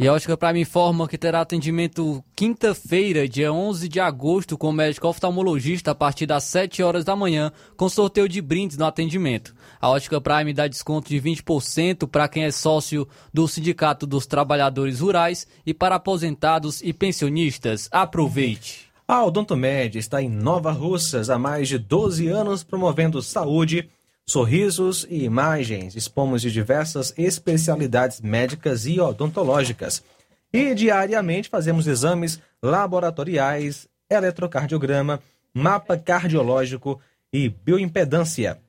E a Ótica Prime informa que terá atendimento quinta-feira, dia 11 de agosto, com o médico oftalmologista a partir das 7 horas da manhã, com sorteio de brindes no atendimento. A Ótica Prime dá desconto de 20% para quem é sócio do Sindicato dos Trabalhadores Rurais e para aposentados e pensionistas. Aproveite! A Odontomed está em Nova Russas há mais de 12 anos promovendo saúde, sorrisos e imagens. Dispomos de diversas especialidades médicas e odontológicas. E diariamente fazemos exames laboratoriais, eletrocardiograma, mapa cardiológico e bioimpedância.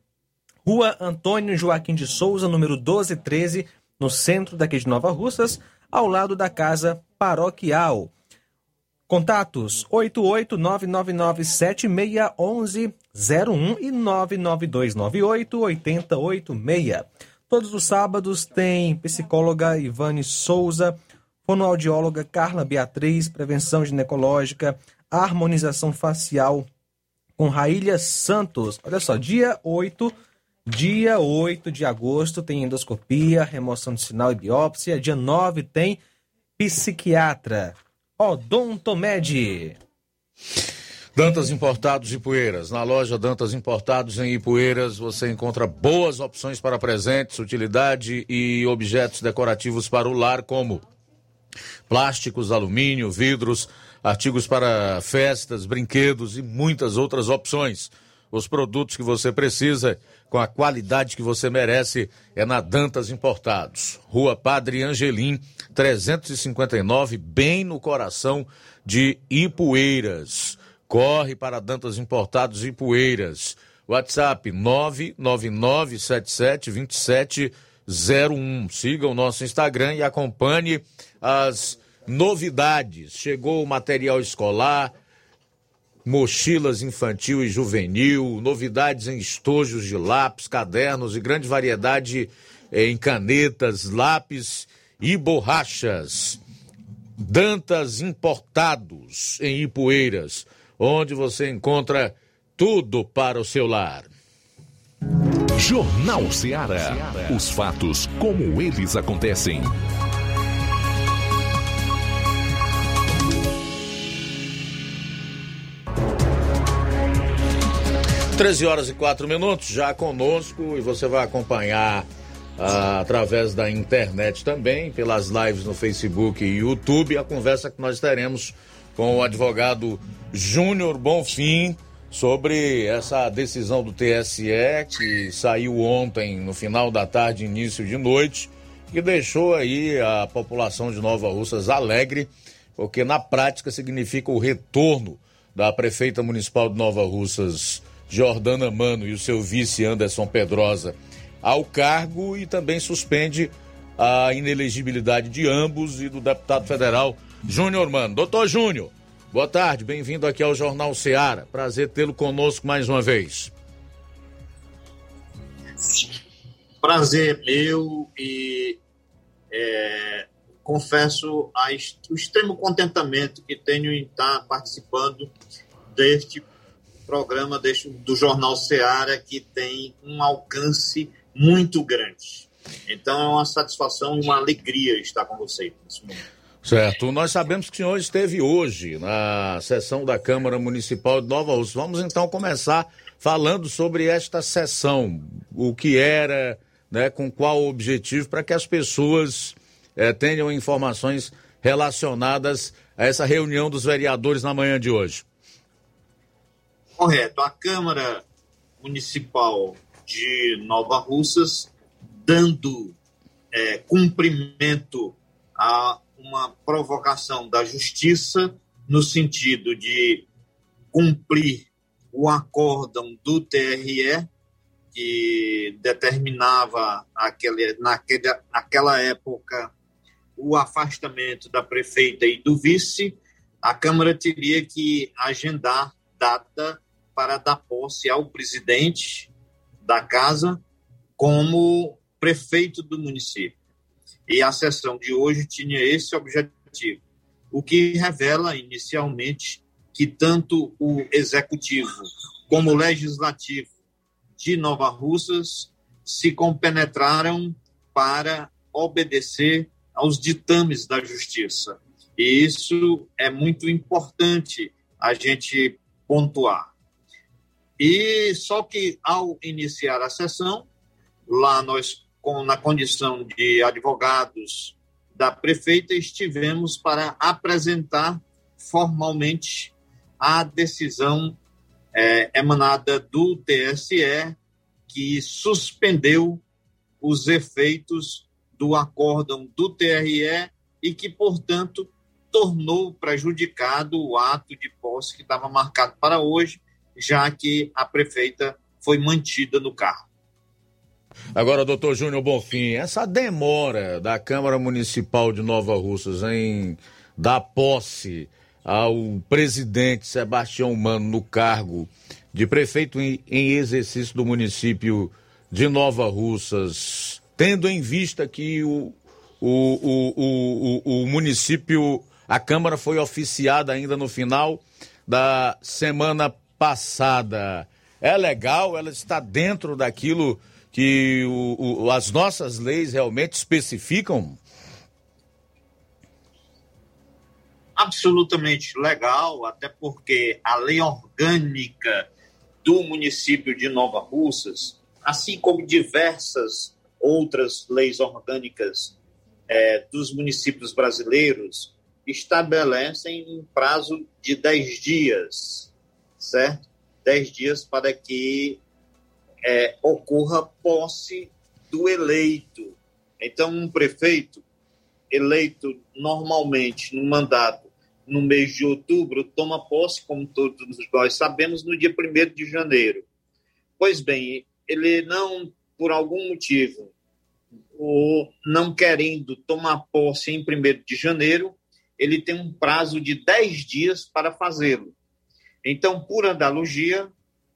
Rua Antônio Joaquim de Souza, número 1213, no centro daqui de Nova Russas, ao lado da Casa Paroquial. Contatos 88999761101 e 992988086. Todos os sábados tem psicóloga Ivane Souza, fonoaudióloga Carla Beatriz, prevenção ginecológica, harmonização facial com Raília Santos. Olha só, dia 8, dia 8 de agosto tem endoscopia, remoção de sinal e biópsia. Dia 9 tem psiquiatra. Odontomed. Dantas Importados Poeiras. Na loja Dantas Importados em Ipueiras você encontra boas opções para presentes, utilidade e objetos decorativos para o lar, como plásticos, alumínio, vidros, artigos para festas, brinquedos e muitas outras opções. Os produtos que você precisa, com a qualidade que você merece, é na Dantas Importados. Rua Padre Angelim, 359, bem no coração de Ipueiras. Corre para Dantas Importados Poeiras. WhatsApp 999772701. Siga o nosso Instagram e acompanhe as novidades. Chegou o material escolar, mochilas infantil e juvenil, novidades em estojos de lápis, cadernos e grande variedade em canetas, lápis e borrachas. Dantas Importados em Ipueiras onde você encontra tudo para o seu lar. Jornal Ceará. Os fatos como eles acontecem. Treze horas e quatro minutos, já conosco, e você vai acompanhar através da internet também, pelas lives no Facebook e YouTube, a conversa que nós teremos com o advogado Júnior Bonfim sobre essa decisão do TSE que saiu ontem no final da tarde, início de noite, que deixou aí a população de Nova Russas alegre, porque na prática significa o retorno da prefeita municipal de Nova Russas, Jordana Mano, e o seu vice Anderson Pedrosa ao cargo e também suspende a inelegibilidade de ambos e do deputado federal Júnior Mano. Doutor Júnior, boa tarde, bem-vindo aqui ao Jornal Seara. Prazer tê-lo conosco mais uma vez. Prazer é meu e é, confesso a, o extremo contentamento que tenho em estar participando deste programa deste, do Jornal Seara, que tem um alcance muito grande. Então é uma satisfação e uma alegria estar com vocês nesse momento. Certo. Nós sabemos que o senhor esteve hoje na sessão da Câmara Municipal de Nova Rússia. Vamos então começar falando sobre esta sessão, o que era, né, com qual objetivo, para que as pessoas eh, tenham informações relacionadas a essa reunião dos vereadores na manhã de hoje. Correto. A Câmara Municipal de Nova Russas, dando é, cumprimento a uma provocação da justiça no sentido de cumprir o acórdão do TRE que determinava aquele, naquele, naquela época o afastamento da prefeita e do vice, a Câmara teria que agendar data para dar posse ao presidente da casa como prefeito do município. E a sessão de hoje tinha esse objetivo, o que revela inicialmente que tanto o executivo como o legislativo de Nova Russas se compenetraram para obedecer aos ditames da justiça. E isso é muito importante a gente pontuar. E só que ao iniciar a sessão, lá nós, com, na condição de advogados da prefeita, estivemos para apresentar formalmente a decisão é, emanada do TSE, que suspendeu os efeitos do acórdão do TRE e que, portanto, tornou prejudicado o ato de posse que estava marcado para hoje já que a prefeita foi mantida no carro. Agora, doutor Júnior Bonfim, essa demora da Câmara Municipal de Nova Russas em dar posse ao presidente Sebastião Mano no cargo de prefeito em, exercício do município de Nova Russas, tendo em vista que o, o, o, o município, a Câmara foi oficiada ainda no final da semana passada é legal, ela está dentro daquilo que o, o, as nossas leis realmente especificam? Absolutamente legal, até porque a lei orgânica do município de Nova Russas, assim como diversas outras leis orgânicas é, dos municípios brasileiros, estabelecem um prazo de 10 dias certo? Dez dias para que é, ocorra posse do eleito. Então, um prefeito eleito normalmente no mandato no mês de outubro toma posse, como todos nós sabemos, no dia 1 de janeiro. Pois bem, ele não, por algum motivo, ou não querendo tomar posse em 1 de janeiro, ele tem um prazo de 10 dias para fazê-lo. Então, por analogia,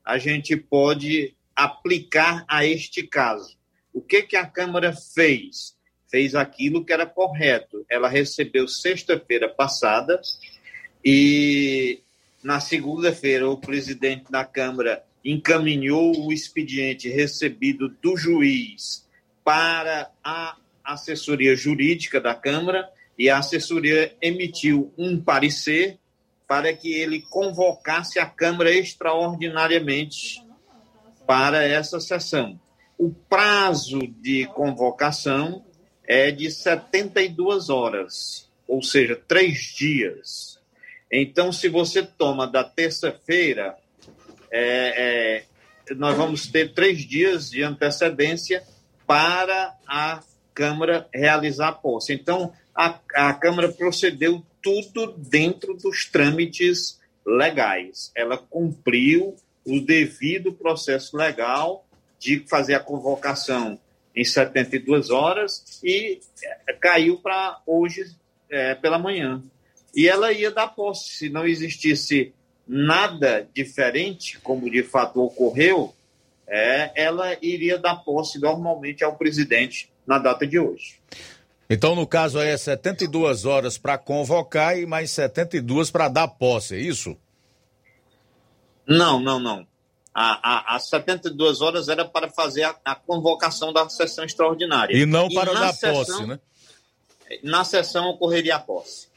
a gente pode aplicar a este caso. O que, que a Câmara fez? Fez aquilo que era correto. Ela recebeu sexta-feira passada e na segunda-feira o presidente da Câmara encaminhou o expediente recebido do juiz para a assessoria jurídica da Câmara e a assessoria emitiu um parecer para que ele convocasse a Câmara extraordinariamente para essa sessão. o prazo de convocação é de 72 horas, ou seja, três dias. Então, se você toma da terça-feira, é, é, nós vamos ter três dias de antecedência para a Câmara realizar a posse. Então, a, a Câmara procedeu tudo dentro dos trâmites legais. Ela cumpriu o devido processo legal de fazer a convocação em 72 horas e é, caiu para hoje é, pela manhã. E ela ia dar posse. Se não existisse nada diferente, como de fato ocorreu, é, ela iria dar posse normalmente ao presidente na data de hoje. Então, no caso aí, é 72 horas para convocar e mais 72 para dar posse, é isso? Não, não, não. As 72 horas era para fazer a, a, convocação da sessão extraordinária. E não para e dar sessão, posse, né? Na sessão ocorreria a posse.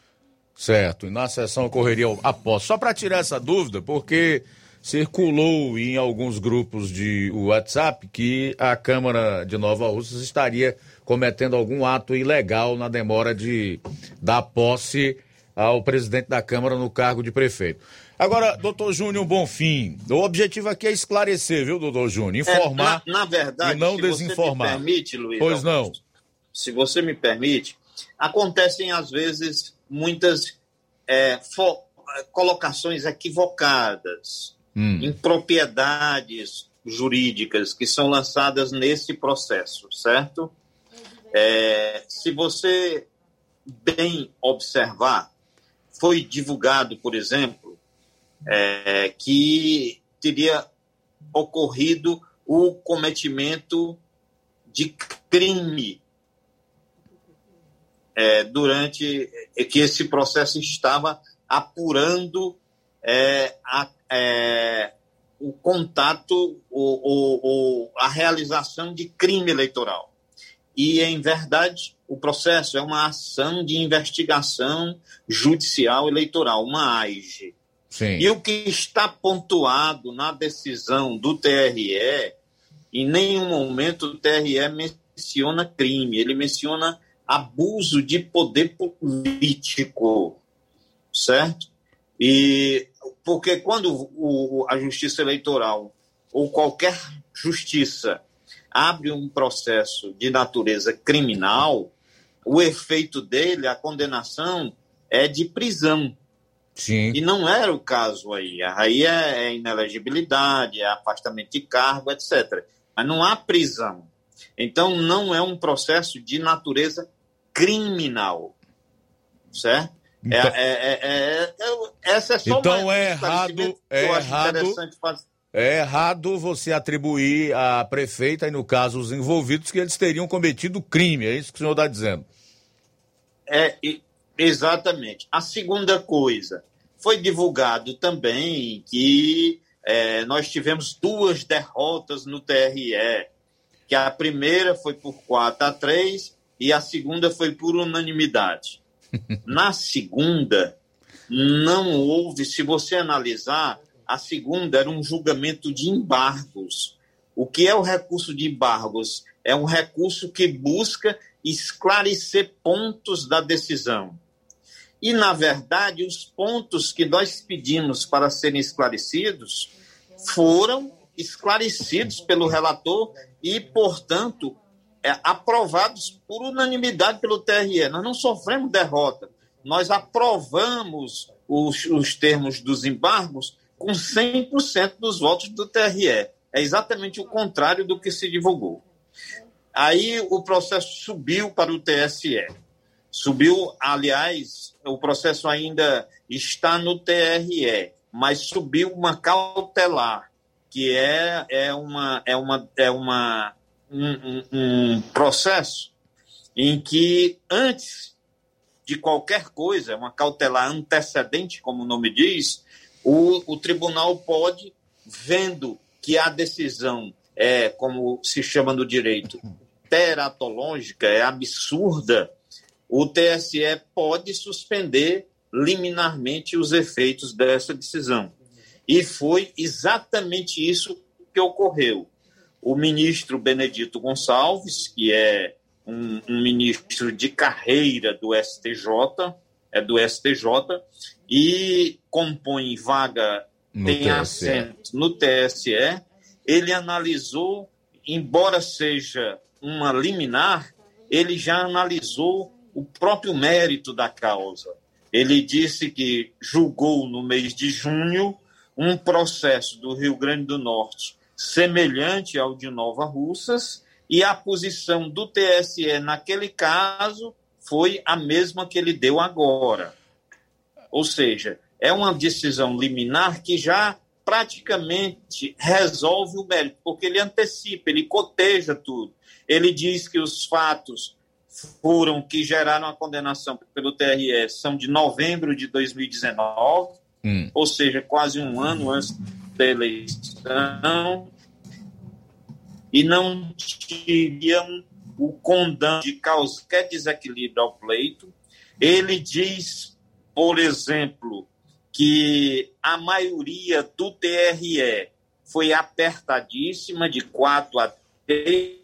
Certo, e na sessão ocorreria a posse. Só para tirar essa dúvida, porque circulou em alguns grupos de WhatsApp que a Câmara de Nova Russas estaria cometendo algum ato ilegal na demora de dar posse ao presidente da Câmara no cargo de prefeito. Agora, doutor Júnior Bonfim, o objetivo aqui é esclarecer, viu, doutor Júnior? Informar é, na, na, verdade, e não desinformar. Você me permite, Luiz pois Augusto, não. Se você me permite, acontecem às vezes muitas é, colocações equivocadas, hum. impropriedades jurídicas que são lançadas nesse processo, certo? É, se você bem observar, foi divulgado, por exemplo, é, que teria ocorrido o cometimento de crime é, durante que esse processo estava apurando é, a, é, o contato, o, o, a realização de crime eleitoral. E, em verdade, o processo é uma ação de investigação judicial eleitoral, uma AIGE. Sim. E o que está pontuado na decisão do TRE, em nenhum momento o TRE menciona crime, ele menciona abuso de poder político, certo? E porque quando o, a justiça eleitoral ou qualquer justiça abre um processo de natureza criminal, o efeito dele, a condenação, é de prisão. Sim. E não era o caso aí. Aí é, é inelegibilidade, é afastamento de cargo, etc. Mas não há prisão. Então, não é um processo de natureza criminal. Certo? É, então, é, é, é, é essa é só então é errado, é errado, é errado você atribuir à prefeita e no caso os envolvidos que eles teriam cometido crime, é isso que o senhor está dizendo? É exatamente. A segunda coisa, foi divulgado também que é, nós tivemos duas derrotas no TRE, que a primeira foi por 4 a 3 e a segunda foi por unanimidade. <laughs> Na segunda, não houve, se você analisar, a segunda era um julgamento de embargos. O que é o recurso de embargos? É um recurso que busca esclarecer pontos da decisão. E, na verdade, os pontos que nós pedimos para serem esclarecidos foram esclarecidos pelo relator e, portanto, é, aprovados por unanimidade pelo TRE. Nós não sofremos derrota. Nós aprovamos os, os termos dos embargos com 100% dos votos do TRE. É exatamente o contrário do que se divulgou. Aí o processo subiu para o TSE. Subiu, aliás, o processo ainda está no TRE, mas subiu uma cautelar, que é, é, uma, é, uma, é uma, um, um, um processo em que, antes de qualquer coisa, uma cautelar antecedente, como o nome diz, o, o tribunal pode, vendo que a decisão é, como se chama no direito, teratológica, é absurda, o TSE pode suspender liminarmente os efeitos dessa decisão. E foi exatamente isso que ocorreu. o ministro Benedito Gonçalves, que é um, um ministro de carreira do STJ, é do STJ, e compõe vaga, No tem TSE. assento no TSE. Ele analisou, embora seja uma liminar, ele já analisou o próprio mérito da causa. Ele disse que julgou no mês de junho um processo do Rio Grande do Norte semelhante ao de Nova Russas e a posição do TSE naquele caso foi a mesma que ele deu agora. Ou seja, é uma decisão liminar que já praticamente resolve o mérito, porque ele antecipa, ele coteja tudo. Ele diz que os fatos foram que geraram a condenação pelo TRE são de novembro de 2019, Hum. ou seja, quase um ano antes da eleição, e não teriam o condão de qualquer desequilíbrio ao pleito. Ele diz, por exemplo, que a maioria do TRE foi apertadíssima, de 4 a 3,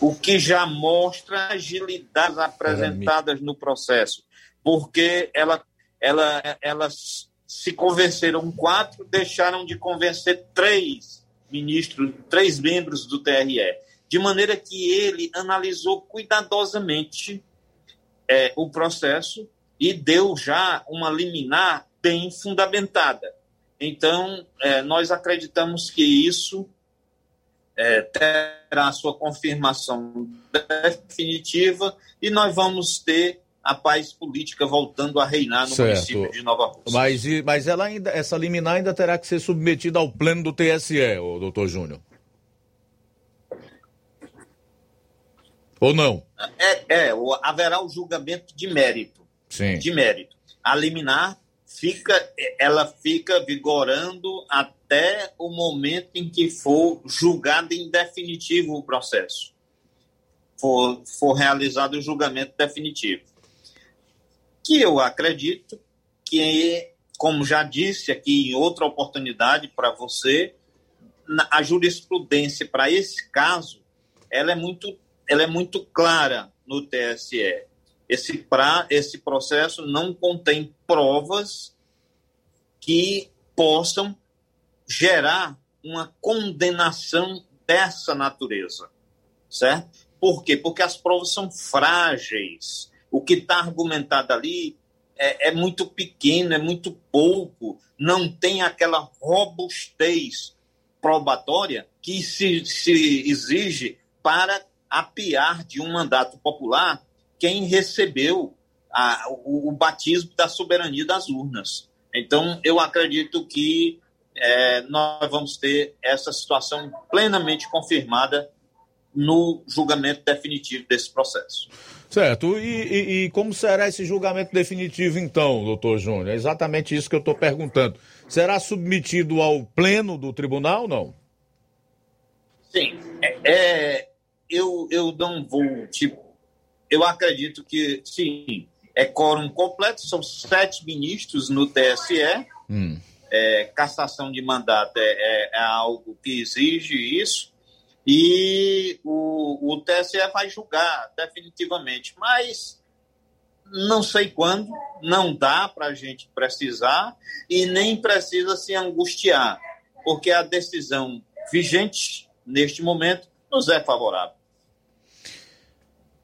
o que já mostra agilidades apresentadas no processo, porque ela, ela, elas se convenceram quatro, deixaram de convencer três ministros, três membros do TRE, de maneira que ele analisou cuidadosamente é, o processo e deu já uma liminar bem fundamentada. Então, é, nós acreditamos que isso é, terá sua confirmação definitiva e nós vamos ter a paz política voltando a reinar no Certo. município de Nova Rússia. Mas, mas ela ainda, essa liminar ainda terá que ser submetida ao pleno do TSE, doutor Júnior. Ou não? É, é, haverá o julgamento de mérito. Sim. De mérito. A liminar fica, ela fica vigorando até o momento em que for julgado em definitivo o processo. For, for realizado o julgamento definitivo. Que eu acredito que, como já disse aqui em outra oportunidade para você, a jurisprudência para esse caso ela é muito ela é muito clara no TSE. Esse, pra, esse processo não contém provas que possam gerar uma condenação dessa natureza, certo? Por quê? Porque as provas são frágeis. O que está argumentado ali é, é muito pequeno, é muito pouco, não tem aquela robustez probatória que se, se exige para apiar de um mandato popular quem recebeu a- o, o batismo da soberania das urnas. Então, eu acredito que eh, nós vamos ter essa situação plenamente confirmada no julgamento definitivo desse processo. Certo. E, e- e como será esse julgamento definitivo, então, doutor Júnior? É exatamente isso que eu estou perguntando. Será submetido ao pleno do tribunal ou não? Sim, é, é, eu, eu não vou, tipo, eu acredito que, sim, é quórum completo, são sete ministros no TSE, Hum. é, cassação de mandato é, é- é algo que exige isso, e o, o TSE vai julgar definitivamente, mas não sei quando, não dá para a gente precisar e nem precisa se angustiar, porque a decisão vigente neste momento nos é favorável.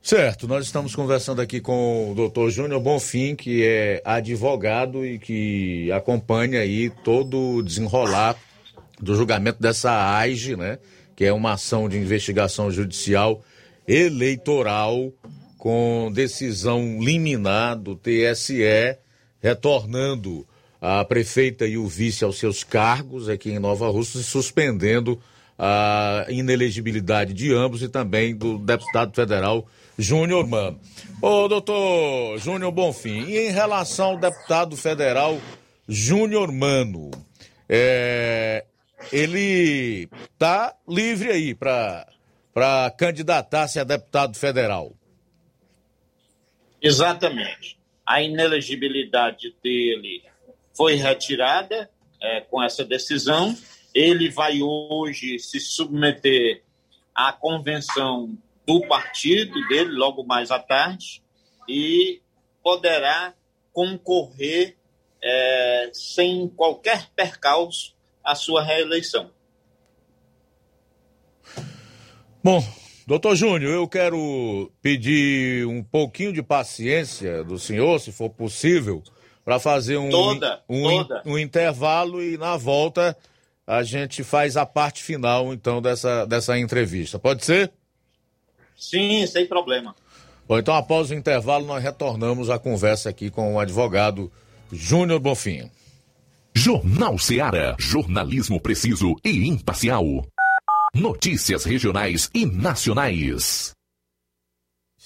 Certo, nós estamos conversando aqui com o doutor Júnior Bonfim, que é advogado e que acompanha aí todo o desenrolar do julgamento dessa AIGE, né? Que é uma ação de investigação judicial eleitoral com decisão liminar do TSE, retornando a prefeita e o vice aos seus cargos aqui em Nova Rússia e suspendendo a inelegibilidade de ambos e também do deputado federal Júnior Mano. Ô, doutor Júnior Bonfim, e em relação ao deputado federal Júnior Mano, é, ele tá livre aí para para candidatar-se a deputado federal. Exatamente. A inelegibilidade dele foi retirada é, com essa decisão ele vai hoje se submeter à convenção do partido dele, logo mais à tarde, e poderá concorrer é, sem qualquer percalço à sua reeleição. Bom, doutor Júnior, eu quero pedir um pouquinho de paciência do senhor, se for possível, para fazer um, Toda, um, toda. um intervalo e na volta a gente faz a parte final, então, dessa, dessa entrevista. Pode ser? Sim, sem problema. Bom, então após o intervalo nós retornamos a conversa aqui com o advogado Júnior Bonfim. Jornal Seara. Jornalismo preciso e imparcial. Notícias regionais e nacionais.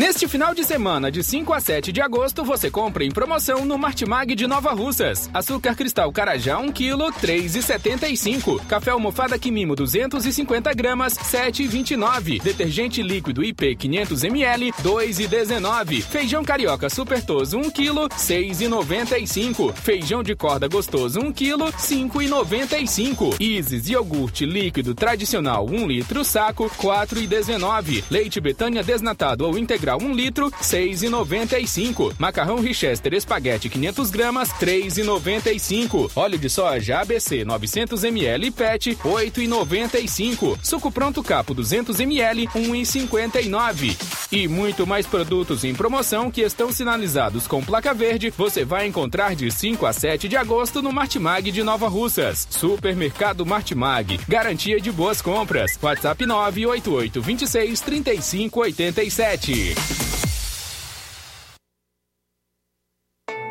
Neste final de semana, de 5 a 7 de agosto, você compra em promoção no Martimag de Nova Russas. Açúcar cristal Carajá 1 kg, 3,75. Café almofada Quimimo 250 gramas, 7,29. Detergente líquido IP 500 ml, 2,19. Feijão carioca super toso 1 kg, 6,95. Feijão de corda gostoso 1 kg, 5,95. Isis iogurte líquido tradicional 1 litro saco, 4,19. Leite Betânia desnatado ou integral 1 litro, 6,95. Macarrão Richester espaguete 500 gramas, 3,95. Óleo de soja ABC 900 ml PET, 8,95. Suco pronto capo 200 ml, 1,59. E muito mais produtos em promoção que estão sinalizados com placa verde, você vai encontrar de 5 a 7 de agosto no Martimag de Nova Russas. Supermercado Martimag, garantia de boas compras. WhatsApp 988 26 35 87. League.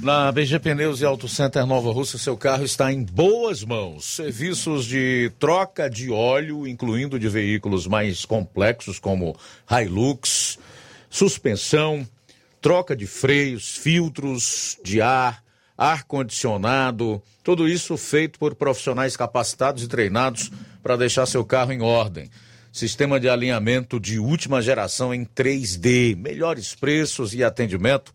Na BG Pneus e Auto Center Nova Rússia, seu carro está em boas mãos. Serviços de troca de óleo, incluindo de veículos mais complexos como Hilux, suspensão, troca de freios, filtros de ar, ar-condicionado, tudo isso feito por profissionais capacitados e treinados para deixar seu carro em ordem. Sistema de alinhamento de última geração em 3D, melhores preços e atendimento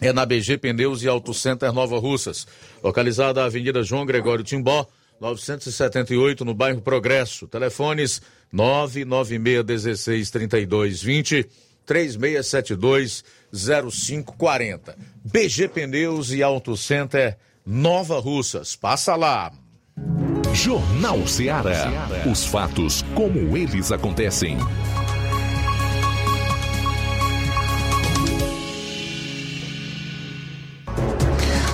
é na BG Pneus e Auto Center Nova Russas, localizada na Avenida João Gregório Timbó, 978, no bairro Progresso. Telefones 996 3220 3672 0540. BG Pneus e Auto Center Nova Russas. Passa lá. Jornal Ceará. Os fatos como eles acontecem.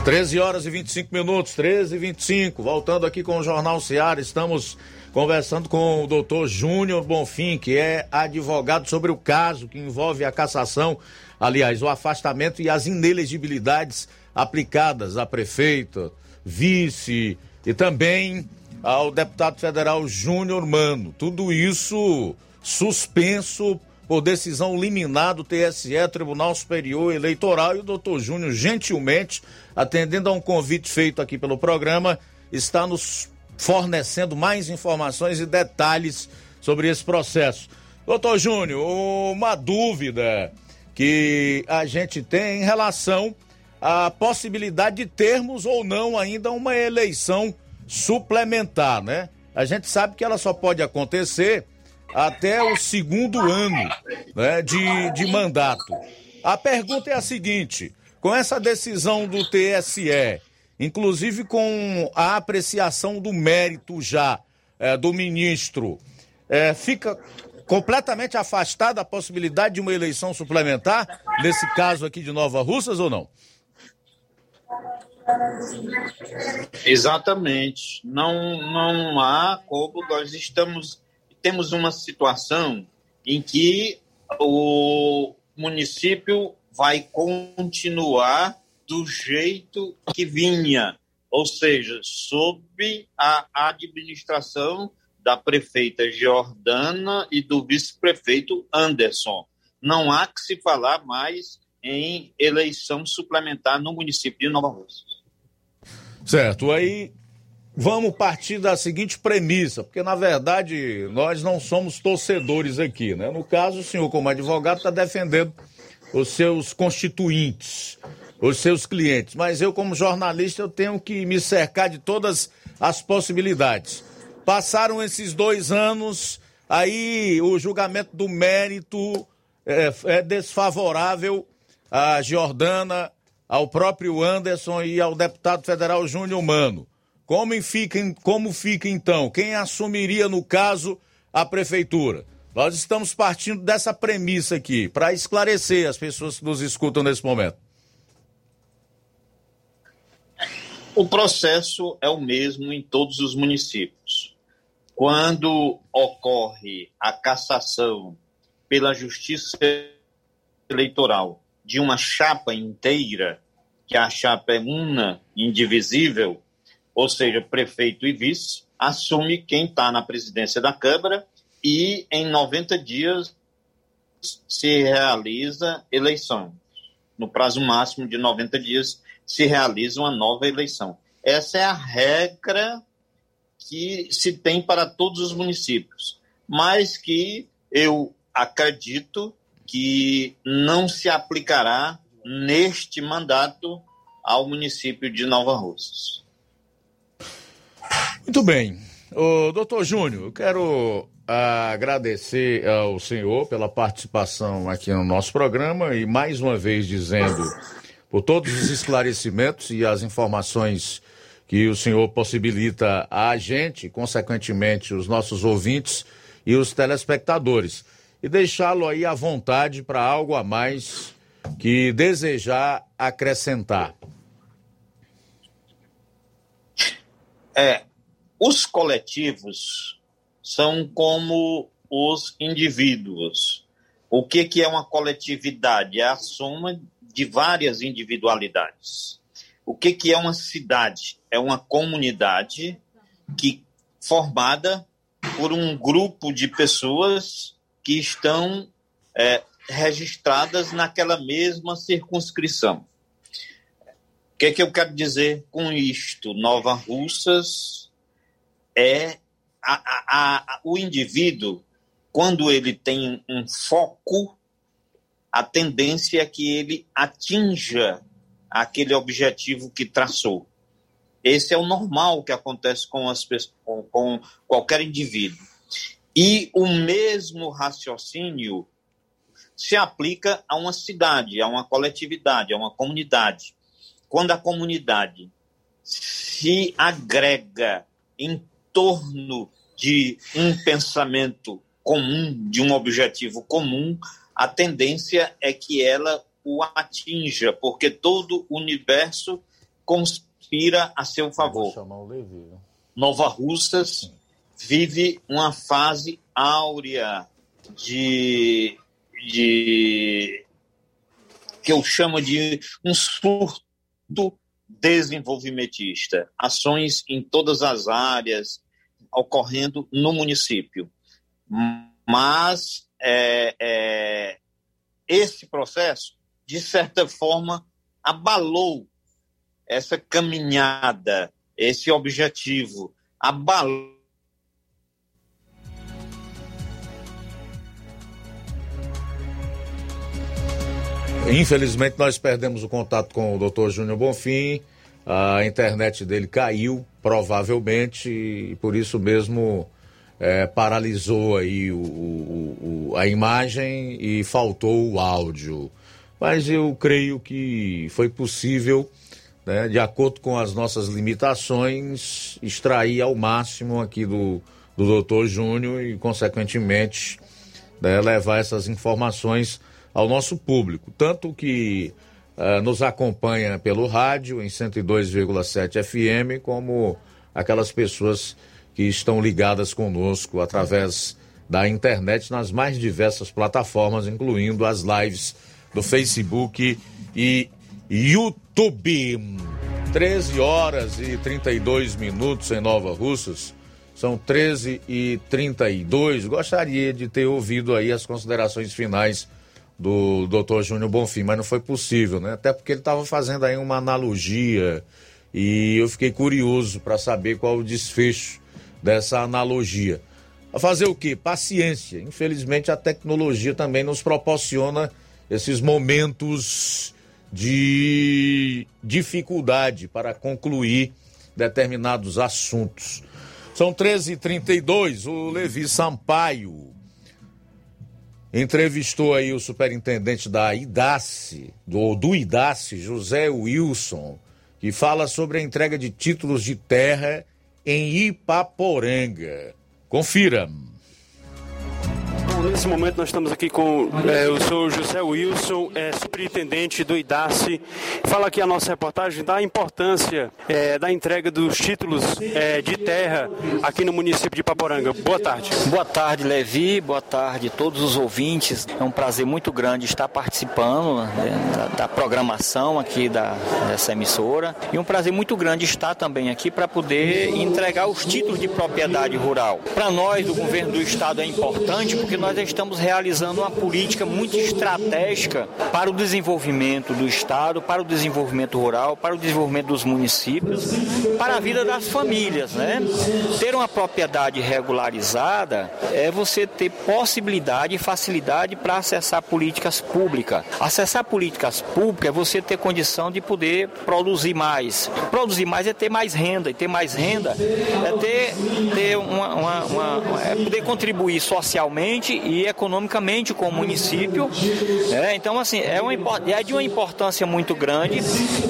13 horas e 25 minutos, 13 e 25. Voltando aqui com o Jornal Seara, estamos conversando com o doutor Júnior Bonfim, que é advogado sobre o caso que envolve a cassação, aliás, o afastamento e as inelegibilidades aplicadas a prefeito, vice e também ao deputado federal Júnior Mano. Tudo isso suspenso por decisão liminar do TSE, Tribunal Superior Eleitoral, e o doutor Júnior, gentilmente, atendendo a um convite feito aqui pelo programa, está nos fornecendo mais informações e detalhes sobre esse processo. Doutor Júnior, uma dúvida que a gente tem em relação à possibilidade de termos ou não ainda uma eleição suplementar, né? A gente sabe que ela só pode acontecer até o segundo ano né, de, de mandato. A pergunta é a seguinte: com essa decisão do TSE, inclusive com a apreciação do mérito já é, do ministro, é, fica completamente afastada a possibilidade de uma eleição suplementar, nesse caso aqui de Nova Russas ou não? Exatamente. Não, não há como nós estamos temos uma situação em que o município vai continuar do jeito que vinha, ou seja, sob a administração da prefeita Jordana e do vice-prefeito Anderson. Não há que se falar mais em eleição suplementar no município de Nova Rússia. Certo. Aí vamos partir da seguinte premissa, porque na verdade nós não somos torcedores aqui, né? No caso, o senhor, como advogado, está defendendo os seus constituintes, os seus clientes, mas eu, como jornalista, eu tenho que me cercar de todas as possibilidades. Passaram esses dois anos, aí o julgamento do mérito é, é desfavorável à Jordana, ao próprio Anderson e ao deputado federal Júnior Mano. Como fica, como fica então? Quem assumiria, no caso, a prefeitura? Nós estamos partindo dessa premissa aqui, para esclarecer as pessoas que nos escutam nesse momento. O processo é o mesmo em todos os municípios. Quando ocorre a cassação pela Justiça Eleitoral de uma chapa inteira, que a chapa é una, indivisível, ou seja, prefeito e vice, assume quem está na presidência da Câmara e em 90 dias se realiza eleição. No prazo máximo de 90 dias se realiza uma nova eleição. Essa é a regra que se tem para todos os municípios, mas que eu acredito que não se aplicará neste mandato ao município de Nova Russas. Muito bem. O doutor Júnior, eu quero agradecer ao senhor pela participação aqui no nosso programa e mais uma vez dizendo por todos os esclarecimentos e as informações que o senhor possibilita a gente, consequentemente os nossos ouvintes e os telespectadores. E deixá-lo aí à vontade para algo a mais que desejar acrescentar. É, os coletivos são como os indivíduos. O que, que é uma coletividade? É a soma de várias individualidades. O que, que é uma cidade? É uma comunidade que formada por um grupo de pessoas que estão é, registradas naquela mesma circunscrição. O que, que eu quero dizer com isto? Nova Russas é a, a, a, o indivíduo, quando ele tem um foco, a tendência é que ele atinja aquele objetivo que traçou. Esse é o normal que acontece com, as, com, com qualquer indivíduo. E o mesmo raciocínio se aplica a uma cidade, a uma coletividade, a uma comunidade. Quando a comunidade se agrega em torno de um pensamento comum, de um objetivo comum, a tendência é que ela o atinja, porque todo o universo conspira a seu favor. Nova Russas vive uma fase áurea de, de que eu chamo de um surto desenvolvimentista, ações em todas as áreas ocorrendo no município. Mas é, é, esse processo, de certa forma, abalou essa caminhada, esse objetivo, abalou Infelizmente, nós perdemos o contato com o Dr. Júnior Bonfim. A internet dele caiu, provavelmente, e por isso mesmo é, paralisou aí o, o, o, a imagem e faltou o áudio. Mas eu creio que foi possível, né, de acordo com as nossas limitações, extrair ao máximo aqui do, do doutor Júnior e, consequentemente, né, levar essas informações ao nosso público, tanto que uh, nos acompanha pelo rádio em 102,7 FM, como aquelas pessoas que estão ligadas conosco através da internet nas mais diversas plataformas, incluindo as lives do Facebook e YouTube. 13 horas e 32 minutos em Nova Russas. São 13 e 32. Gostaria de ter ouvido aí as considerações finais do Dr. Júnior Bonfim, mas não foi possível, né? Até porque ele estava fazendo aí uma analogia e eu fiquei curioso para saber qual o desfecho dessa analogia. A fazer o quê? Paciência. Infelizmente a tecnologia também nos proporciona esses momentos de dificuldade para concluir determinados assuntos. São 13h32, o Levi Sampaio entrevistou aí o superintendente da IDACE, do, do IDACE, José Wilson, que fala sobre a entrega de títulos de terra em Ipaporanga. Confira. Bom, nesse momento nós estamos aqui com é, o senhor José Wilson, é, superintendente do IDACE. Fala aqui a nossa reportagem da importância é, da entrega dos títulos de terra aqui no município de Paporanga. Boa tarde. Boa tarde, Levi. Boa tarde a todos os ouvintes. É um prazer muito grande estar participando né, da, da, programação aqui da, dessa emissora e um prazer muito grande estar também aqui para poder entregar os títulos de propriedade rural. Para nós do governo do estado é importante porque nós nós estamos realizando uma política muito estratégica para o desenvolvimento do Estado, para o desenvolvimento rural, para o desenvolvimento dos municípios, para a vida das famílias. Né? Ter uma propriedade regularizada é você ter possibilidade e facilidade para acessar políticas públicas. Acessar políticas públicas é você ter condição de poder produzir mais. Produzir mais é ter mais renda, e ter mais renda é ter, ter uma, uma, uma é poder contribuir socialmente e economicamente com o município. É, então, assim, é, uma, é de uma importância muito grande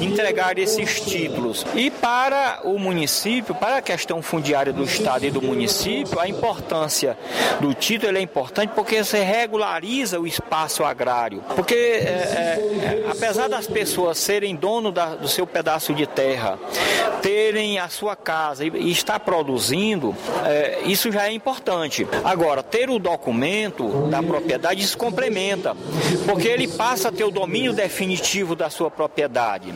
entregar esses títulos. E para o município, para a questão fundiária do Estado e do município, a importância do título é importante porque você regulariza o espaço agrário. Porque, é, é, apesar das pessoas serem dono da, do seu pedaço de terra, terem a sua casa e, e estar produzindo, é, isso já é importante. Agora, ter o documento da propriedade se complementa, porque ele passa a ter o domínio definitivo da sua propriedade.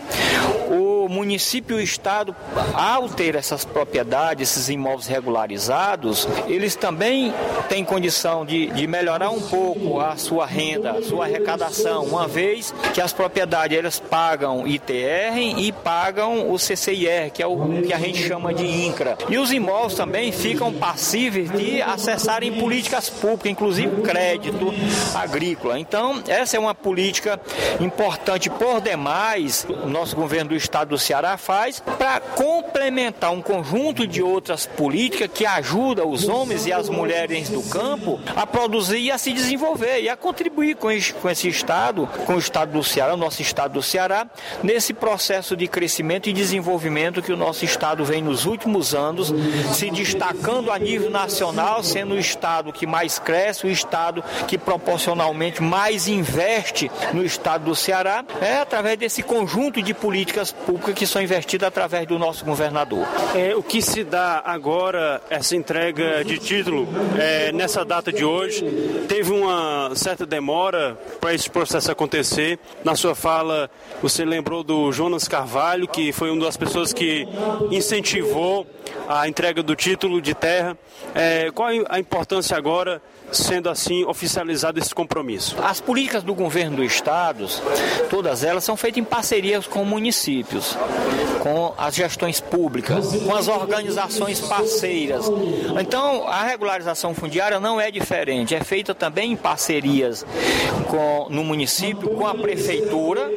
O município e o Estado, ao ter essas propriedades, esses imóveis regularizados, eles também têm condição de, de melhorar um pouco a sua renda, a sua arrecadação, uma vez que as propriedades elas pagam ITR e pagam o CCIR, que é o que a gente chama de INCRA. E os imóveis também ficam passíveis de acessarem políticas públicas, inclusive crédito agrícola. Então, essa é uma política importante por demais, o nosso governo do estado do Ceará faz, para complementar um conjunto de outras políticas que ajudam os homens e as mulheres do campo a produzir e a se desenvolver e a contribuir com esse, com esse estado, com o estado do Ceará, o nosso estado do Ceará, nesse processo de crescimento e desenvolvimento que o nosso estado vem nos últimos anos se destacando a nível nacional, sendo o estado que mais cresce, o estado que proporcionalmente mais investe no estado do Ceará, é através desse conjunto de políticas públicas que são investidas através do nosso governador. É, o que se dá agora, essa entrega de título, é, nessa data de hoje, teve uma certa demora para esse processo acontecer. Na sua fala, você lembrou do Jonas Carvalho, que foi uma das pessoas que incentivou a entrega do título de terra. É, qual a importância agora sendo assim oficializado esse compromisso? As políticas do governo do estado, todas elas são feitas em parcerias com municípios, com as gestões públicas, com as organizações parceiras. Então, a regularização fundiária não é diferente, é feita também em parcerias com, no município, com a prefeitura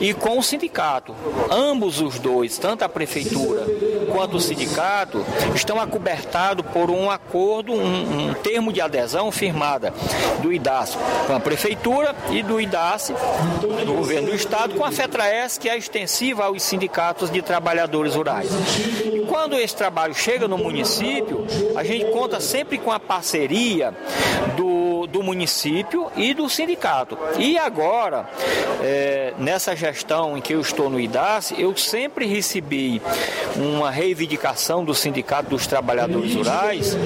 e com o sindicato. Ambos os dois, tanto a prefeitura quanto o sindicato, estão acobertados por um acordo, um, um termo de adesão firmada do IDAS com a prefeitura e do IDAS, do governo do estado, com a FETRAES, que é extensiva aos sindicatos de trabalhadores rurais. E quando esse trabalho chega no município, a gente conta sempre com a parceria do, do município e do sindicato. E agora, é, nessa gestão em que eu estou no IDAS, eu sempre recebi uma reivindicação do Sindicato dos Trabalhadores Rurais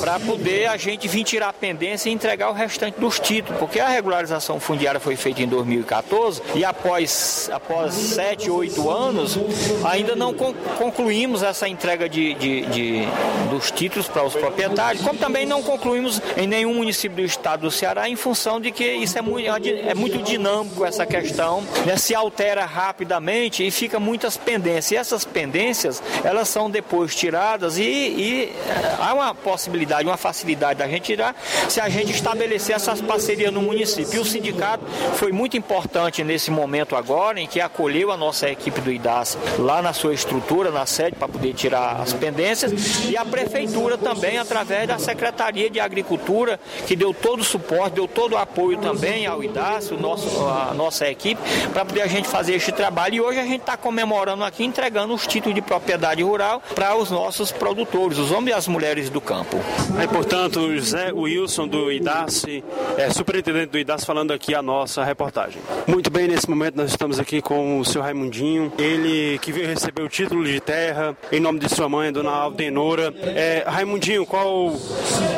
para poder a gente vir tirar a pendência e entregar o restante dos títulos, porque a regularização fundiária foi feita em 2014 e após, após 7, 8 anos ainda não concluímos essa entrega de, de, de dos títulos para os proprietários, como também não concluímos em nenhum município do estado do Ceará em função de que isso é muito, é muito dinâmico essa questão, né? se altera rapidamente e fica muitas pendências. E essas pendências, elas são depois tiradas e, e há uma possibilidade, uma facilidade da gente tirar se a gente estabelecer essas parcerias no município. E o sindicato foi muito importante nesse momento agora, em que acolheu a nossa equipe do IDAS lá na sua estrutura, na sede, para poder tirar as pendências, e a prefeitura também, através da Secretaria de Agricultura, que deu todo o suporte, deu todo o apoio também ao IDAS, o nosso, a nossa equipe, para poder a gente fazer este trabalho. E hoje a gente está comemorando aqui, entregando os títulos de propriedade rural para os nossos produtores, os homens e as mulheres do campo. É, portanto, José Wilson do IDACE, é, superintendente do IDACE, falando aqui a nossa reportagem. Muito bem, nesse momento nós estamos aqui com o seu Raimundinho, ele que veio receber o título de terra em nome de sua mãe, dona Aldenora. É, Raimundinho, qual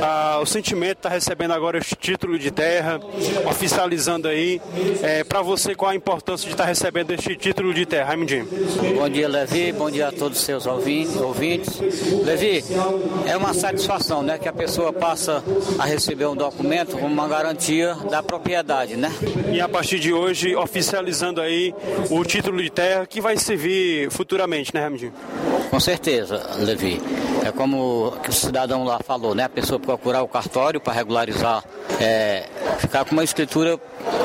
a, o sentimento está recebendo agora este título de terra, oficializando aí? É, Para você, qual a importância de estar tá recebendo este título de terra, Raimundinho? Bom dia, Levi, bom dia a todos os seus ouvintes. Levi, é uma satisfação né, que a pessoa passa a receber um documento como uma garantia da propriedade, né? E a partir de hoje, oficializando aí o título de terra que vai servir futuramente, né, Ramidinho? Com certeza, Levi. É como o cidadão lá falou, né? A pessoa procurar o cartório para regularizar, é, ficar com uma escritura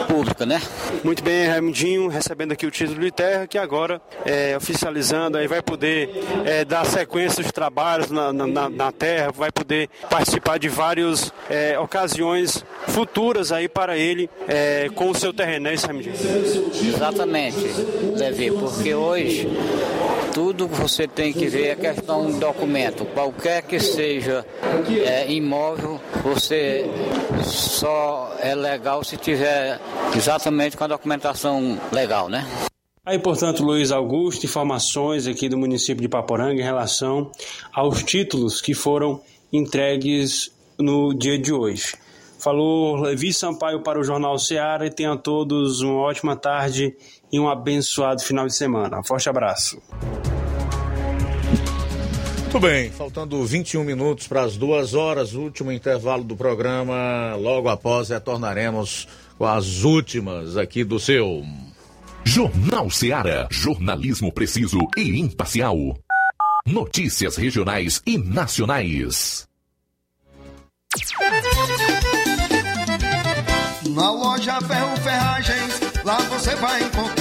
pública, né? Muito bem, Raimundinho, recebendo aqui o título de terra, que agora é oficializando, aí vai poder é, dar sequência aos trabalhos na, na, na, terra, vai poder participar de várias é, ocasiões futuras aí para ele é, com o seu terreno, é isso, Raimundinho? Exatamente, Levi, porque hoje tudo você tem que ver é questão de documento. Qualquer que seja é, imóvel, você só é legal se tiver exatamente com a documentação legal, né? Aí, portanto, Luiz Augusto, informações aqui do município de Paporanga em relação aos títulos que foram entregues no dia de hoje. Falou Levi Sampaio para o Jornal Seara e tenham todos uma ótima tarde e um abençoado final de semana. Forte abraço. Muito bem, faltando 21 minutos para as duas horas, último intervalo do programa. Logo após retornaremos com as últimas aqui do seu. Jornal Seara. Jornalismo preciso e imparcial. Notícias regionais e nacionais. Na loja Ferro Ferragens, lá você vai encontrar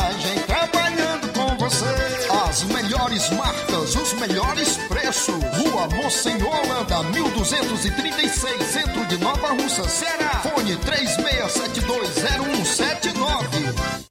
marcas, os melhores preços. Rua Mocenola, Holanda, 1236, centro de Nova Russa, Ceará. Fone 36720179.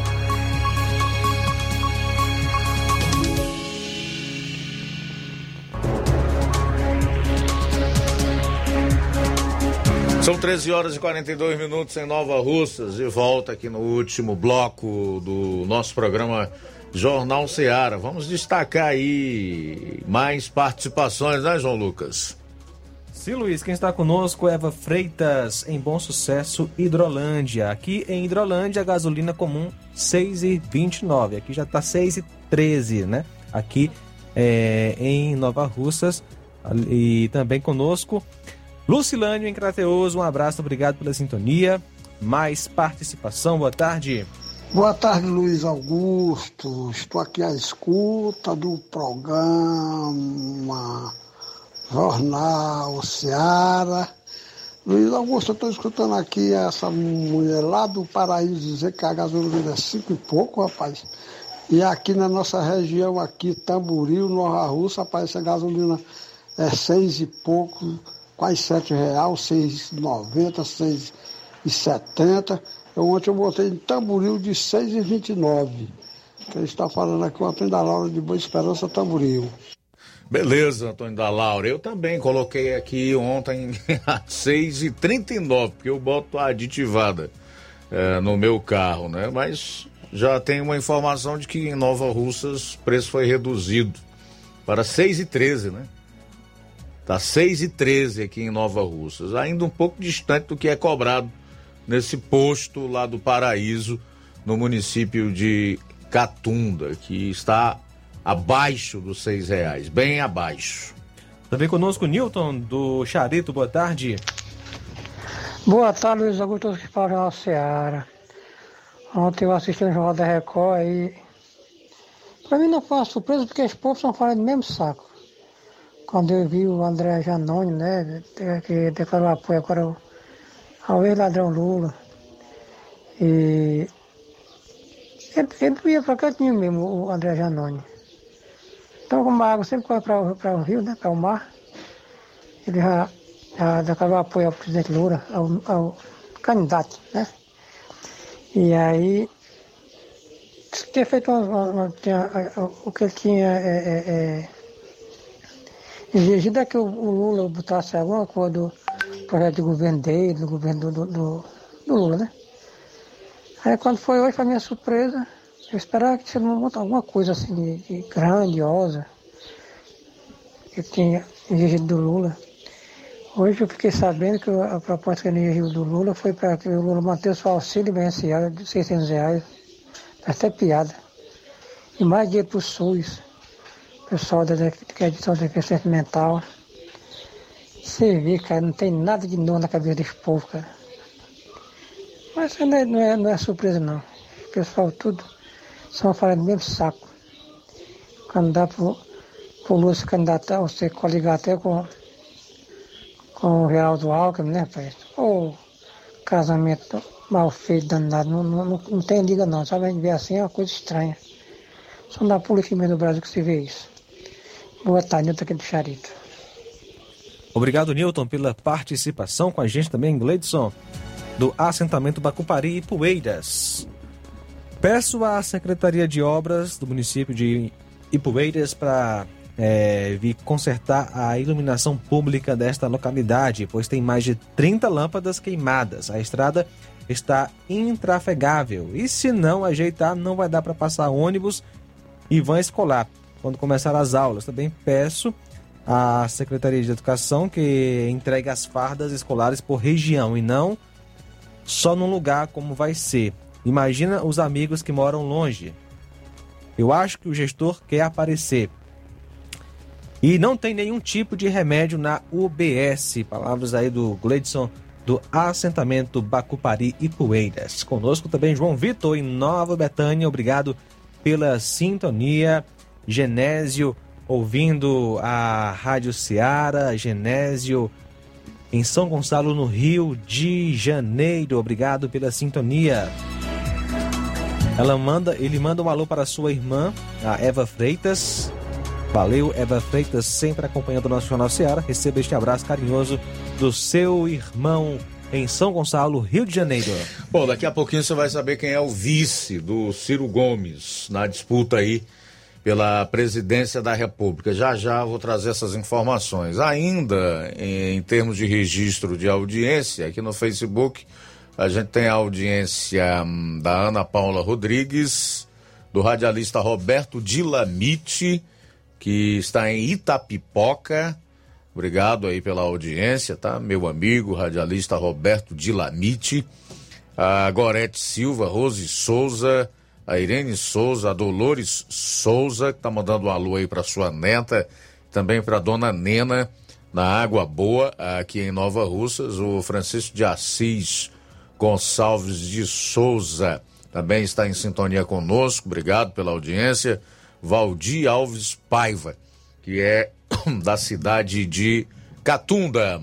São 13 horas e 42 minutos em Nova Russas e volta aqui no último bloco do nosso programa Jornal Seara. Vamos destacar aí mais participações, né, João Lucas? Sim, Luiz, quem está conosco é Eva Freitas, em Bom Sucesso, Hidrolândia. Aqui em Hidrolândia, a gasolina comum 6,29. Aqui já está 6,13, né? Aqui é, em Nova Russas. E também conosco Lucilânio em Crateus, um abraço, obrigado pela sintonia. Mais participação, boa tarde. Boa tarde, Luiz Augusto. Estou aqui à escuta do programa Jornal Seara. Luiz Augusto, eu estou escutando aqui essa mulher lá do Paraíso dizer que a gasolina é cinco e pouco, rapaz. E aqui na nossa região, aqui, Tamboril, Nova Russa, rapaz, essa gasolina é seis e pouco quase sete real, seis noventa, seis e setenta. Ontem eu botei em tamboril de seis e vinte e nove. Ele está falando aqui o Antônio da Laura de Boa Esperança Tamboril. Beleza, Antônio da Laura. Eu também coloquei aqui ontem <laughs> a 6,39, porque eu boto a aditivada é, no meu carro, né? Mas já tem uma informação de que em Nova Russas o preço foi reduzido para 6,13, né? Tá 6 e 13 aqui em Nova Russas, ainda um pouco distante do que é cobrado nesse posto lá do Paraíso, no município de Catunda, que está abaixo dos seis reais, bem abaixo. Também conosco Newton do Charito, boa tarde. Boa tarde, Luiz Augusto para a Seara. Ontem eu assisti no Jornal da Record e. Pra mim não foi uma surpresa porque os povos estão falando do mesmo saco quando eu vi o André Janone, né, que declarou apoio agora ao, ex-ladrão Lula. E ele, ia para cantinho mesmo, o André Janone. Então, como a água sempre corre para o rio, né, para o mar, ele já, já declarou apoio ao presidente Lula, ao, ao candidato, né? E aí, tinha feito uma, uma, tinha, o que ele tinha é, é, exigido é que o, Lula botasse alguma coisa do projeto de governo dele, do governo do, do, do Lula, né? Aí quando foi hoje, para minha surpresa, eu esperava que montar alguma coisa assim de, de grandiosa que tinha exigido do Lula. Hoje eu fiquei sabendo que a proposta que ele exigiu do Lula foi para que o Lula mantesse o auxílio emergencial de 600 reais. Até piada. E mais dinheiro para o SUS, pessoal da que é edição de deficiência mental. Você vê, cara, não tem nada de novo na cabeça desse povo, cara. Mas não é, não é, não é surpresa, não. O pessoal tudo são falar do mesmo saco. Quando dá para o Lula se candidatar, ou se coligar até com, com o Geraldo Alckmin, né, pai? Ou casamento mal feito, danado. Não, não, não, não tem liga, não. Sabe, a gente vê assim, é uma coisa estranha. Só na política mesmo do Brasil que se vê isso. Boa tarde, Nilton aqui do Charito. Obrigado, Newton, pela participação com a gente também, Gleidson, do assentamento Bacupari e Poeiras. Peço à Secretaria de Obras do município de Ipueiras para é, vir consertar a iluminação pública desta localidade, pois tem mais de 30 lâmpadas queimadas. A estrada está intrafegável e se não ajeitar, não vai dar para passar ônibus e van escolar quando começar as aulas. Também peço à Secretaria de Educação que entregue as fardas escolares por região e não só num lugar como vai ser. Imagina os amigos que moram longe. Eu acho que o gestor quer aparecer. E não tem nenhum tipo de remédio na UBS. Palavras aí do Gleidson do assentamento Bacupari e Poeiras. Conosco também João Vitor em Nova Betânia. Obrigado pela sintonia. Genésio ouvindo a Rádio Ceará. Genésio em São Gonçalo, no Rio de Janeiro. Obrigado pela sintonia. Ela manda, ele manda um alô para sua irmã, a Eva Freitas. Valeu, Eva Freitas, sempre acompanhando o nosso Jornal Seara. Receba este abraço carinhoso do seu irmão em São Gonçalo, Rio de Janeiro. Bom, daqui a pouquinho você vai saber quem é o vice do Ciro Gomes na disputa aí pela presidência da República. Já já vou trazer essas informações. Ainda em termos de registro de audiência, aqui no Facebook, a gente tem a audiência hum, da Ana Paula Rodrigues, do radialista Roberto Dilamite, que está em Itapipoca. Obrigado aí pela audiência, tá? Meu amigo, radialista Roberto Dilamite, a Gorete Silva, Rose Souza, a Irene Souza, a Dolores Souza, que tá mandando um alô aí para sua neta, também para dona Nena, na Água Boa, aqui em Nova Russas, o Francisco de Assis Gonçalves de Souza também está em sintonia conosco, obrigado pela audiência. Valdir Alves Paiva, que é <coughs> da cidade de Catunda.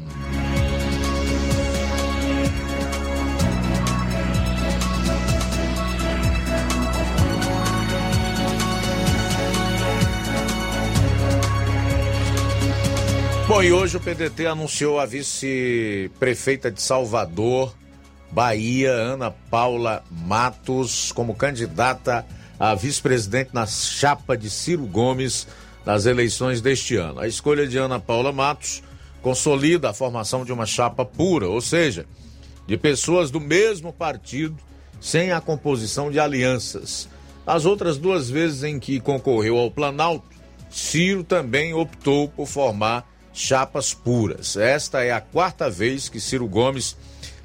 Bom, e hoje o PDT anunciou a vice-prefeita de Salvador, Bahia, Ana Paula Matos, como candidata a vice-presidente na chapa de Ciro Gomes nas eleições deste ano. A escolha de Ana Paula Matos consolida a formação de uma chapa pura, ou seja, de pessoas do mesmo partido, sem a composição de alianças. As outras duas vezes em que concorreu ao Planalto, Ciro também optou por formar chapas puras. Esta é a quarta vez que Ciro Gomes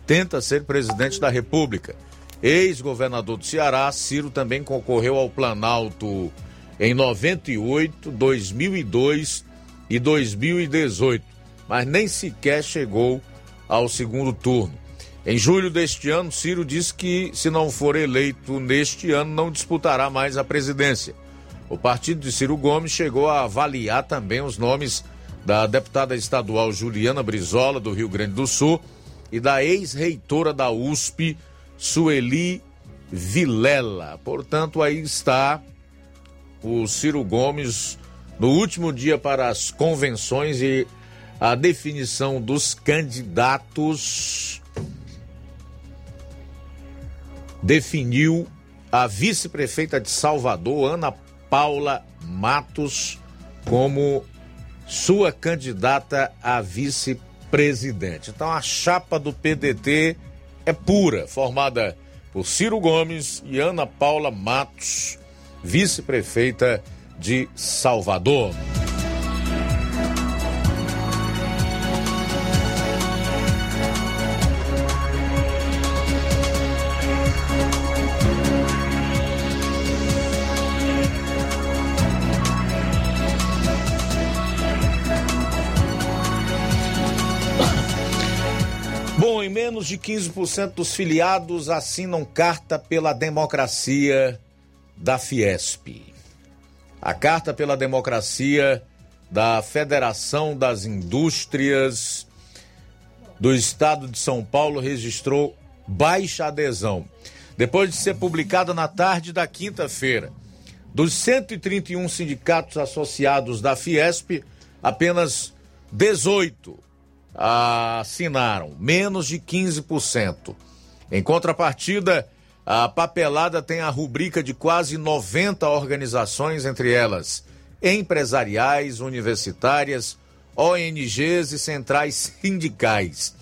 tenta ser presidente da República. Ex-governador do Ceará, Ciro também concorreu ao Planalto em 98, 2002 e 2018, mas nem sequer chegou ao segundo turno. Em julho deste ano, Ciro disse que, se não for eleito neste ano, não disputará mais a presidência. O partido de Ciro Gomes chegou a avaliar também os nomes da deputada estadual Juliana Brizola, do Rio Grande do Sul, e da ex-reitora da USP, Sueli Vilela. Portanto, aí está o Ciro Gomes no último dia para as convenções e a definição dos candidatos. Definiu a vice-prefeita de Salvador, Ana Paula Matos, como sua candidata a vice-presidente. Então a chapa do PDT é pura, formada por Ciro Gomes e Ana Paula Matos, vice-prefeita de Salvador. De 15% dos filiados assinam carta pela democracia da Fiesp. A carta pela democracia da Federação das Indústrias do Estado de São Paulo registrou baixa adesão. Depois de ser publicada na tarde da quinta-feira, dos 131 sindicatos associados da Fiesp, apenas 18 assinaram, menos de 15%. Em contrapartida, a papelada tem a rubrica de quase 90 organizações, entre elas empresariais, universitárias, ONGs e centrais sindicais.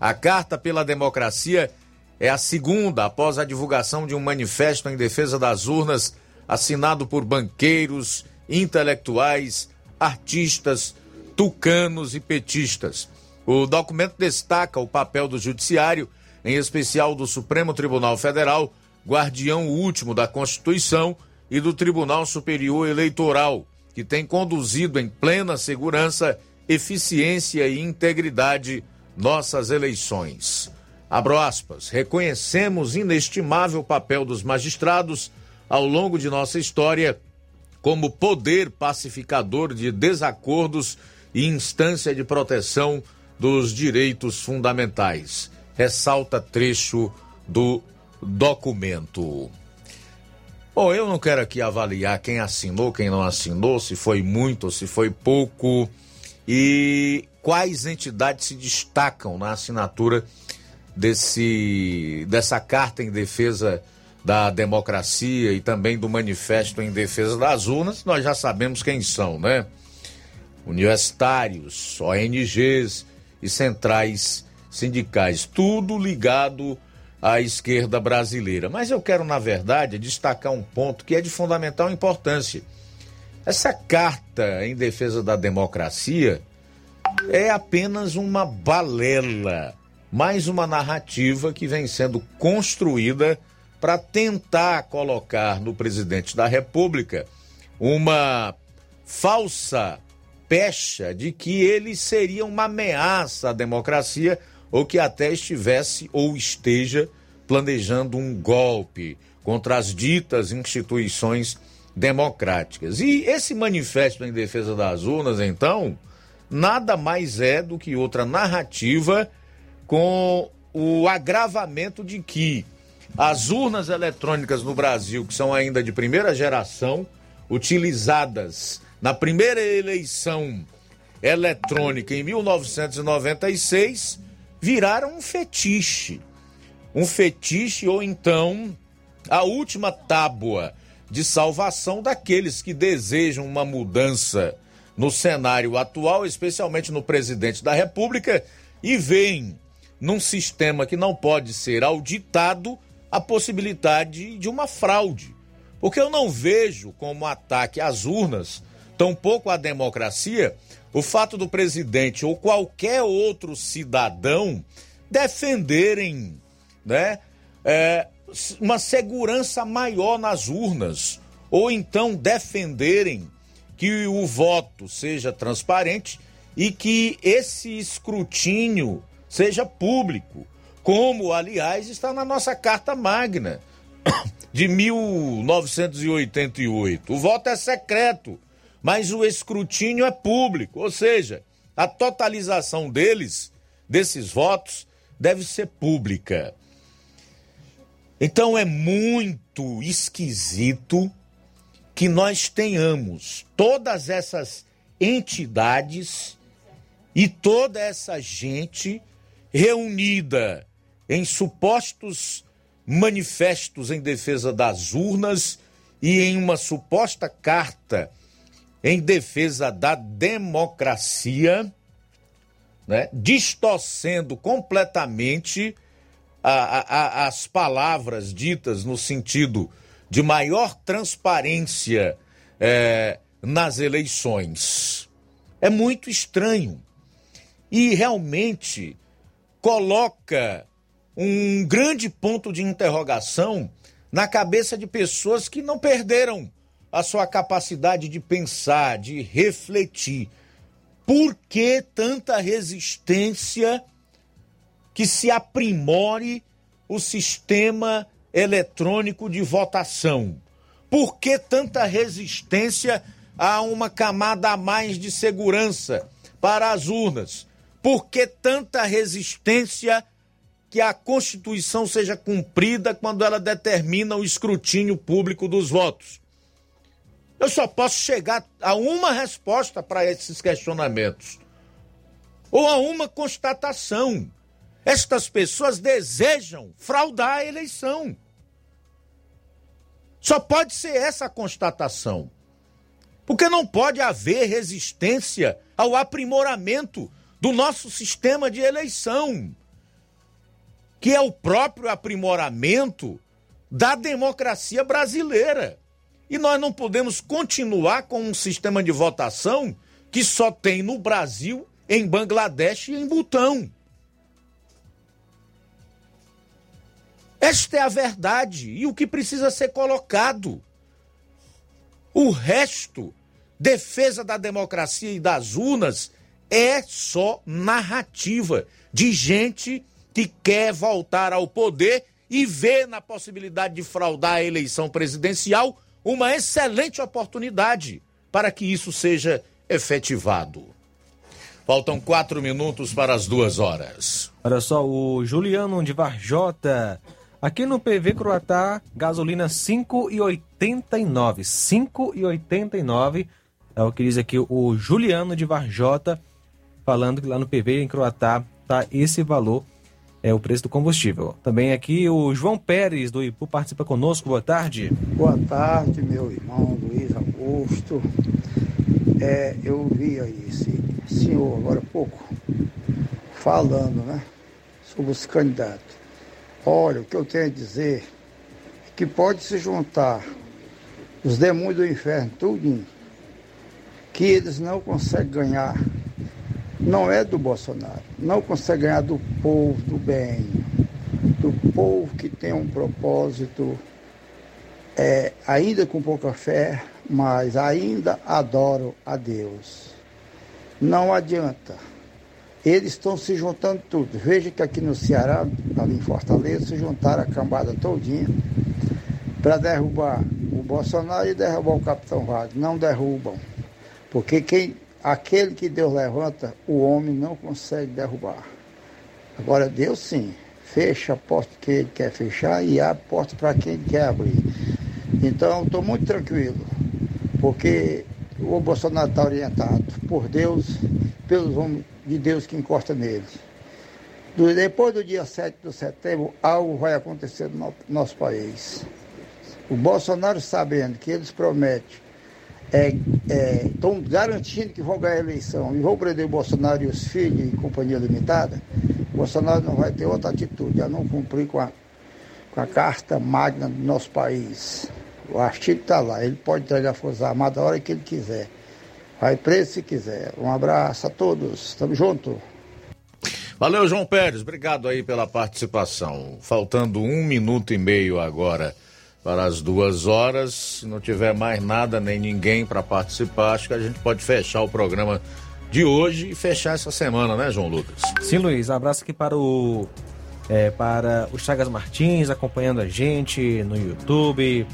A Carta pela Democracia é a segunda após a divulgação de um manifesto em defesa das urnas assinado por banqueiros, intelectuais, artistas, tucanos e petistas. O documento destaca o papel do Judiciário, em especial do Supremo Tribunal Federal, guardião último da Constituição, e do Tribunal Superior Eleitoral, que tem conduzido em plena segurança, eficiência e integridade nossas eleições. Abro aspas, reconhecemos inestimável papel dos magistrados ao longo de nossa história como poder pacificador de desacordos e instância de proteção dos direitos fundamentais. Ressalta trecho do documento. Bom, eu não quero aqui avaliar quem assinou, quem não assinou, se foi muito se foi pouco e quais entidades se destacam na assinatura desse dessa carta em defesa da democracia e também do manifesto em defesa das urnas. Nós já sabemos quem são, né? Universitários, ONGs, e centrais sindicais, tudo ligado à esquerda brasileira. Mas eu quero, na verdade, destacar um ponto que é de fundamental importância. Essa carta em defesa da democracia é apenas uma balela, mais uma narrativa que vem sendo construída para tentar colocar no presidente da República uma falsa pecha de que ele seria uma ameaça à democracia ou que até estivesse ou esteja planejando um golpe contra as ditas instituições democráticas. E esse manifesto em defesa das urnas, então, nada mais é do que outra narrativa com o agravamento de que as urnas eletrônicas no Brasil, que são ainda de primeira geração, utilizadas na primeira eleição eletrônica em 1996, viraram um fetiche. Um fetiche ou então a última tábua de salvação daqueles que desejam uma mudança no cenário atual, especialmente no presidente da República, e veem num sistema que não pode ser auditado a possibilidade de uma fraude. Porque eu não vejo como ataque às urnas tampouco a democracia, o fato do presidente ou qualquer outro cidadão defenderem né, é, uma segurança maior nas urnas, ou então defenderem que o voto seja transparente e que esse escrutínio seja público, como, aliás, está na nossa Carta Magna <coughs> de 1988. O voto é secreto mas o escrutínio é público, ou seja, a totalização deles, desses votos, deve ser pública. Então é muito esquisito que nós tenhamos todas essas entidades e toda essa gente reunida em supostos manifestos em defesa das urnas e em uma suposta carta em defesa da democracia, né, distorcendo completamente a, a, as palavras ditas no sentido de maior transparência é, nas eleições. É muito estranho. E realmente coloca um grande ponto de interrogação na cabeça de pessoas que não perderam a sua capacidade de pensar, de refletir. Por que tanta resistência que se aprimore o sistema eletrônico de votação? Por que tanta resistência a uma camada a mais de segurança para as urnas? Por que tanta resistência que a Constituição seja cumprida quando ela determina o escrutínio público dos votos? Eu só posso chegar a uma resposta para esses questionamentos ou a uma constatação. Estas pessoas desejam fraudar a eleição. Só pode ser essa a constatação. Porque não pode haver resistência ao aprimoramento do nosso sistema de eleição, que é o próprio aprimoramento da democracia brasileira. E nós não podemos continuar com um sistema de votação que só tem no Brasil, em Bangladesh e em Butão. Esta é a verdade e o que precisa ser colocado. O resto, defesa da democracia e das urnas, é só narrativa de gente que quer voltar ao poder e vê na possibilidade de fraudar a eleição presidencial uma excelente oportunidade para que isso seja efetivado. Faltam quatro minutos para as duas horas. Olha só, o Juliano de Varjota Aqui no PV Croatá, gasolina 5,89. 5,89 é o que diz aqui o Juliano de Varjota, falando que lá no PV em Croatá tá esse valor, é o preço do combustível. Também aqui o João Pérez do Ipu participa conosco. Boa tarde. Boa tarde, meu irmão Luiz Augusto. É, eu vi aí esse senhor agora há pouco falando, né, sobre os candidatos. Olha, o que eu tenho a dizer é que pode se juntar os demônios do inferno, tudinho, que eles não conseguem ganhar, não é do Bolsonaro, não conseguem ganhar do povo do bem, do povo que tem um propósito, é, ainda com pouca fé, mas ainda adoro a Deus. Não adianta eles estão se juntando tudo. Veja que aqui no Ceará, ali em Fortaleza, se juntaram a cambada todinha para derrubar o Bolsonaro e derrubar o Capitão Wagner. Não derrubam. Porque quem, aquele que Deus levanta, o homem não consegue derrubar. Agora Deus sim, fecha a porta que ele quer fechar e abre a porta para quem quer abrir. Então estou muito tranquilo, porque o Bolsonaro está orientado por Deus, pelos homens de Deus que encosta nele. Depois do dia 7 de setembro, algo vai acontecer no nosso país. O Bolsonaro, sabendo que eles prometem, estão é, é, garantindo que vão ganhar a eleição e vão prender o Bolsonaro e os filhos em companhia limitada, o Bolsonaro não vai ter outra atitude a não cumprir com a, com a carta magna do nosso país. O artigo está lá, ele pode entregar a Força Armada a hora que ele quiser. Vai preso se quiser. Um abraço a todos. Tamo junto. Valeu, João Pérez. Obrigado aí pela participação. Faltando um minuto e meio agora para as duas horas. Se não tiver mais nada nem ninguém para participar, acho que a gente pode fechar o programa de hoje e fechar essa semana, né, João Lucas? Sim, Luiz. abraço aqui para o é, para o Chagas Martins acompanhando a gente no YouTube,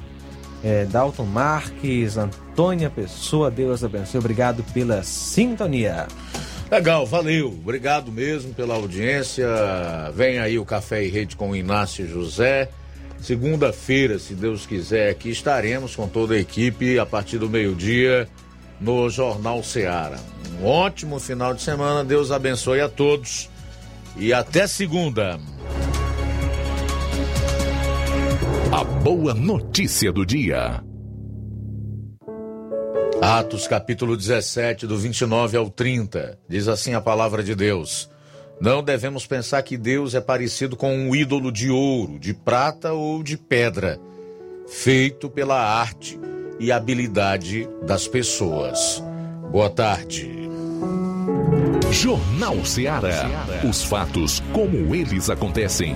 é, Dalton Marques, Antônia Pessoa, Deus abençoe, obrigado pela sintonia. Legal, valeu, obrigado mesmo pela audiência. Vem aí o Café e Rede com o Inácio José. Segunda-feira, se Deus quiser, aqui estaremos com toda a equipe a partir do meio-dia no Jornal Seara. Um ótimo final de semana, Deus abençoe a todos e até segunda. A boa notícia do dia. Atos capítulo 17, do 29 ao 30, diz assim a palavra de Deus. Não devemos pensar que Deus é parecido com um ídolo de ouro, de prata ou de pedra, feito pela arte e habilidade das pessoas. Boa tarde. Jornal Ceará. Os fatos como eles acontecem.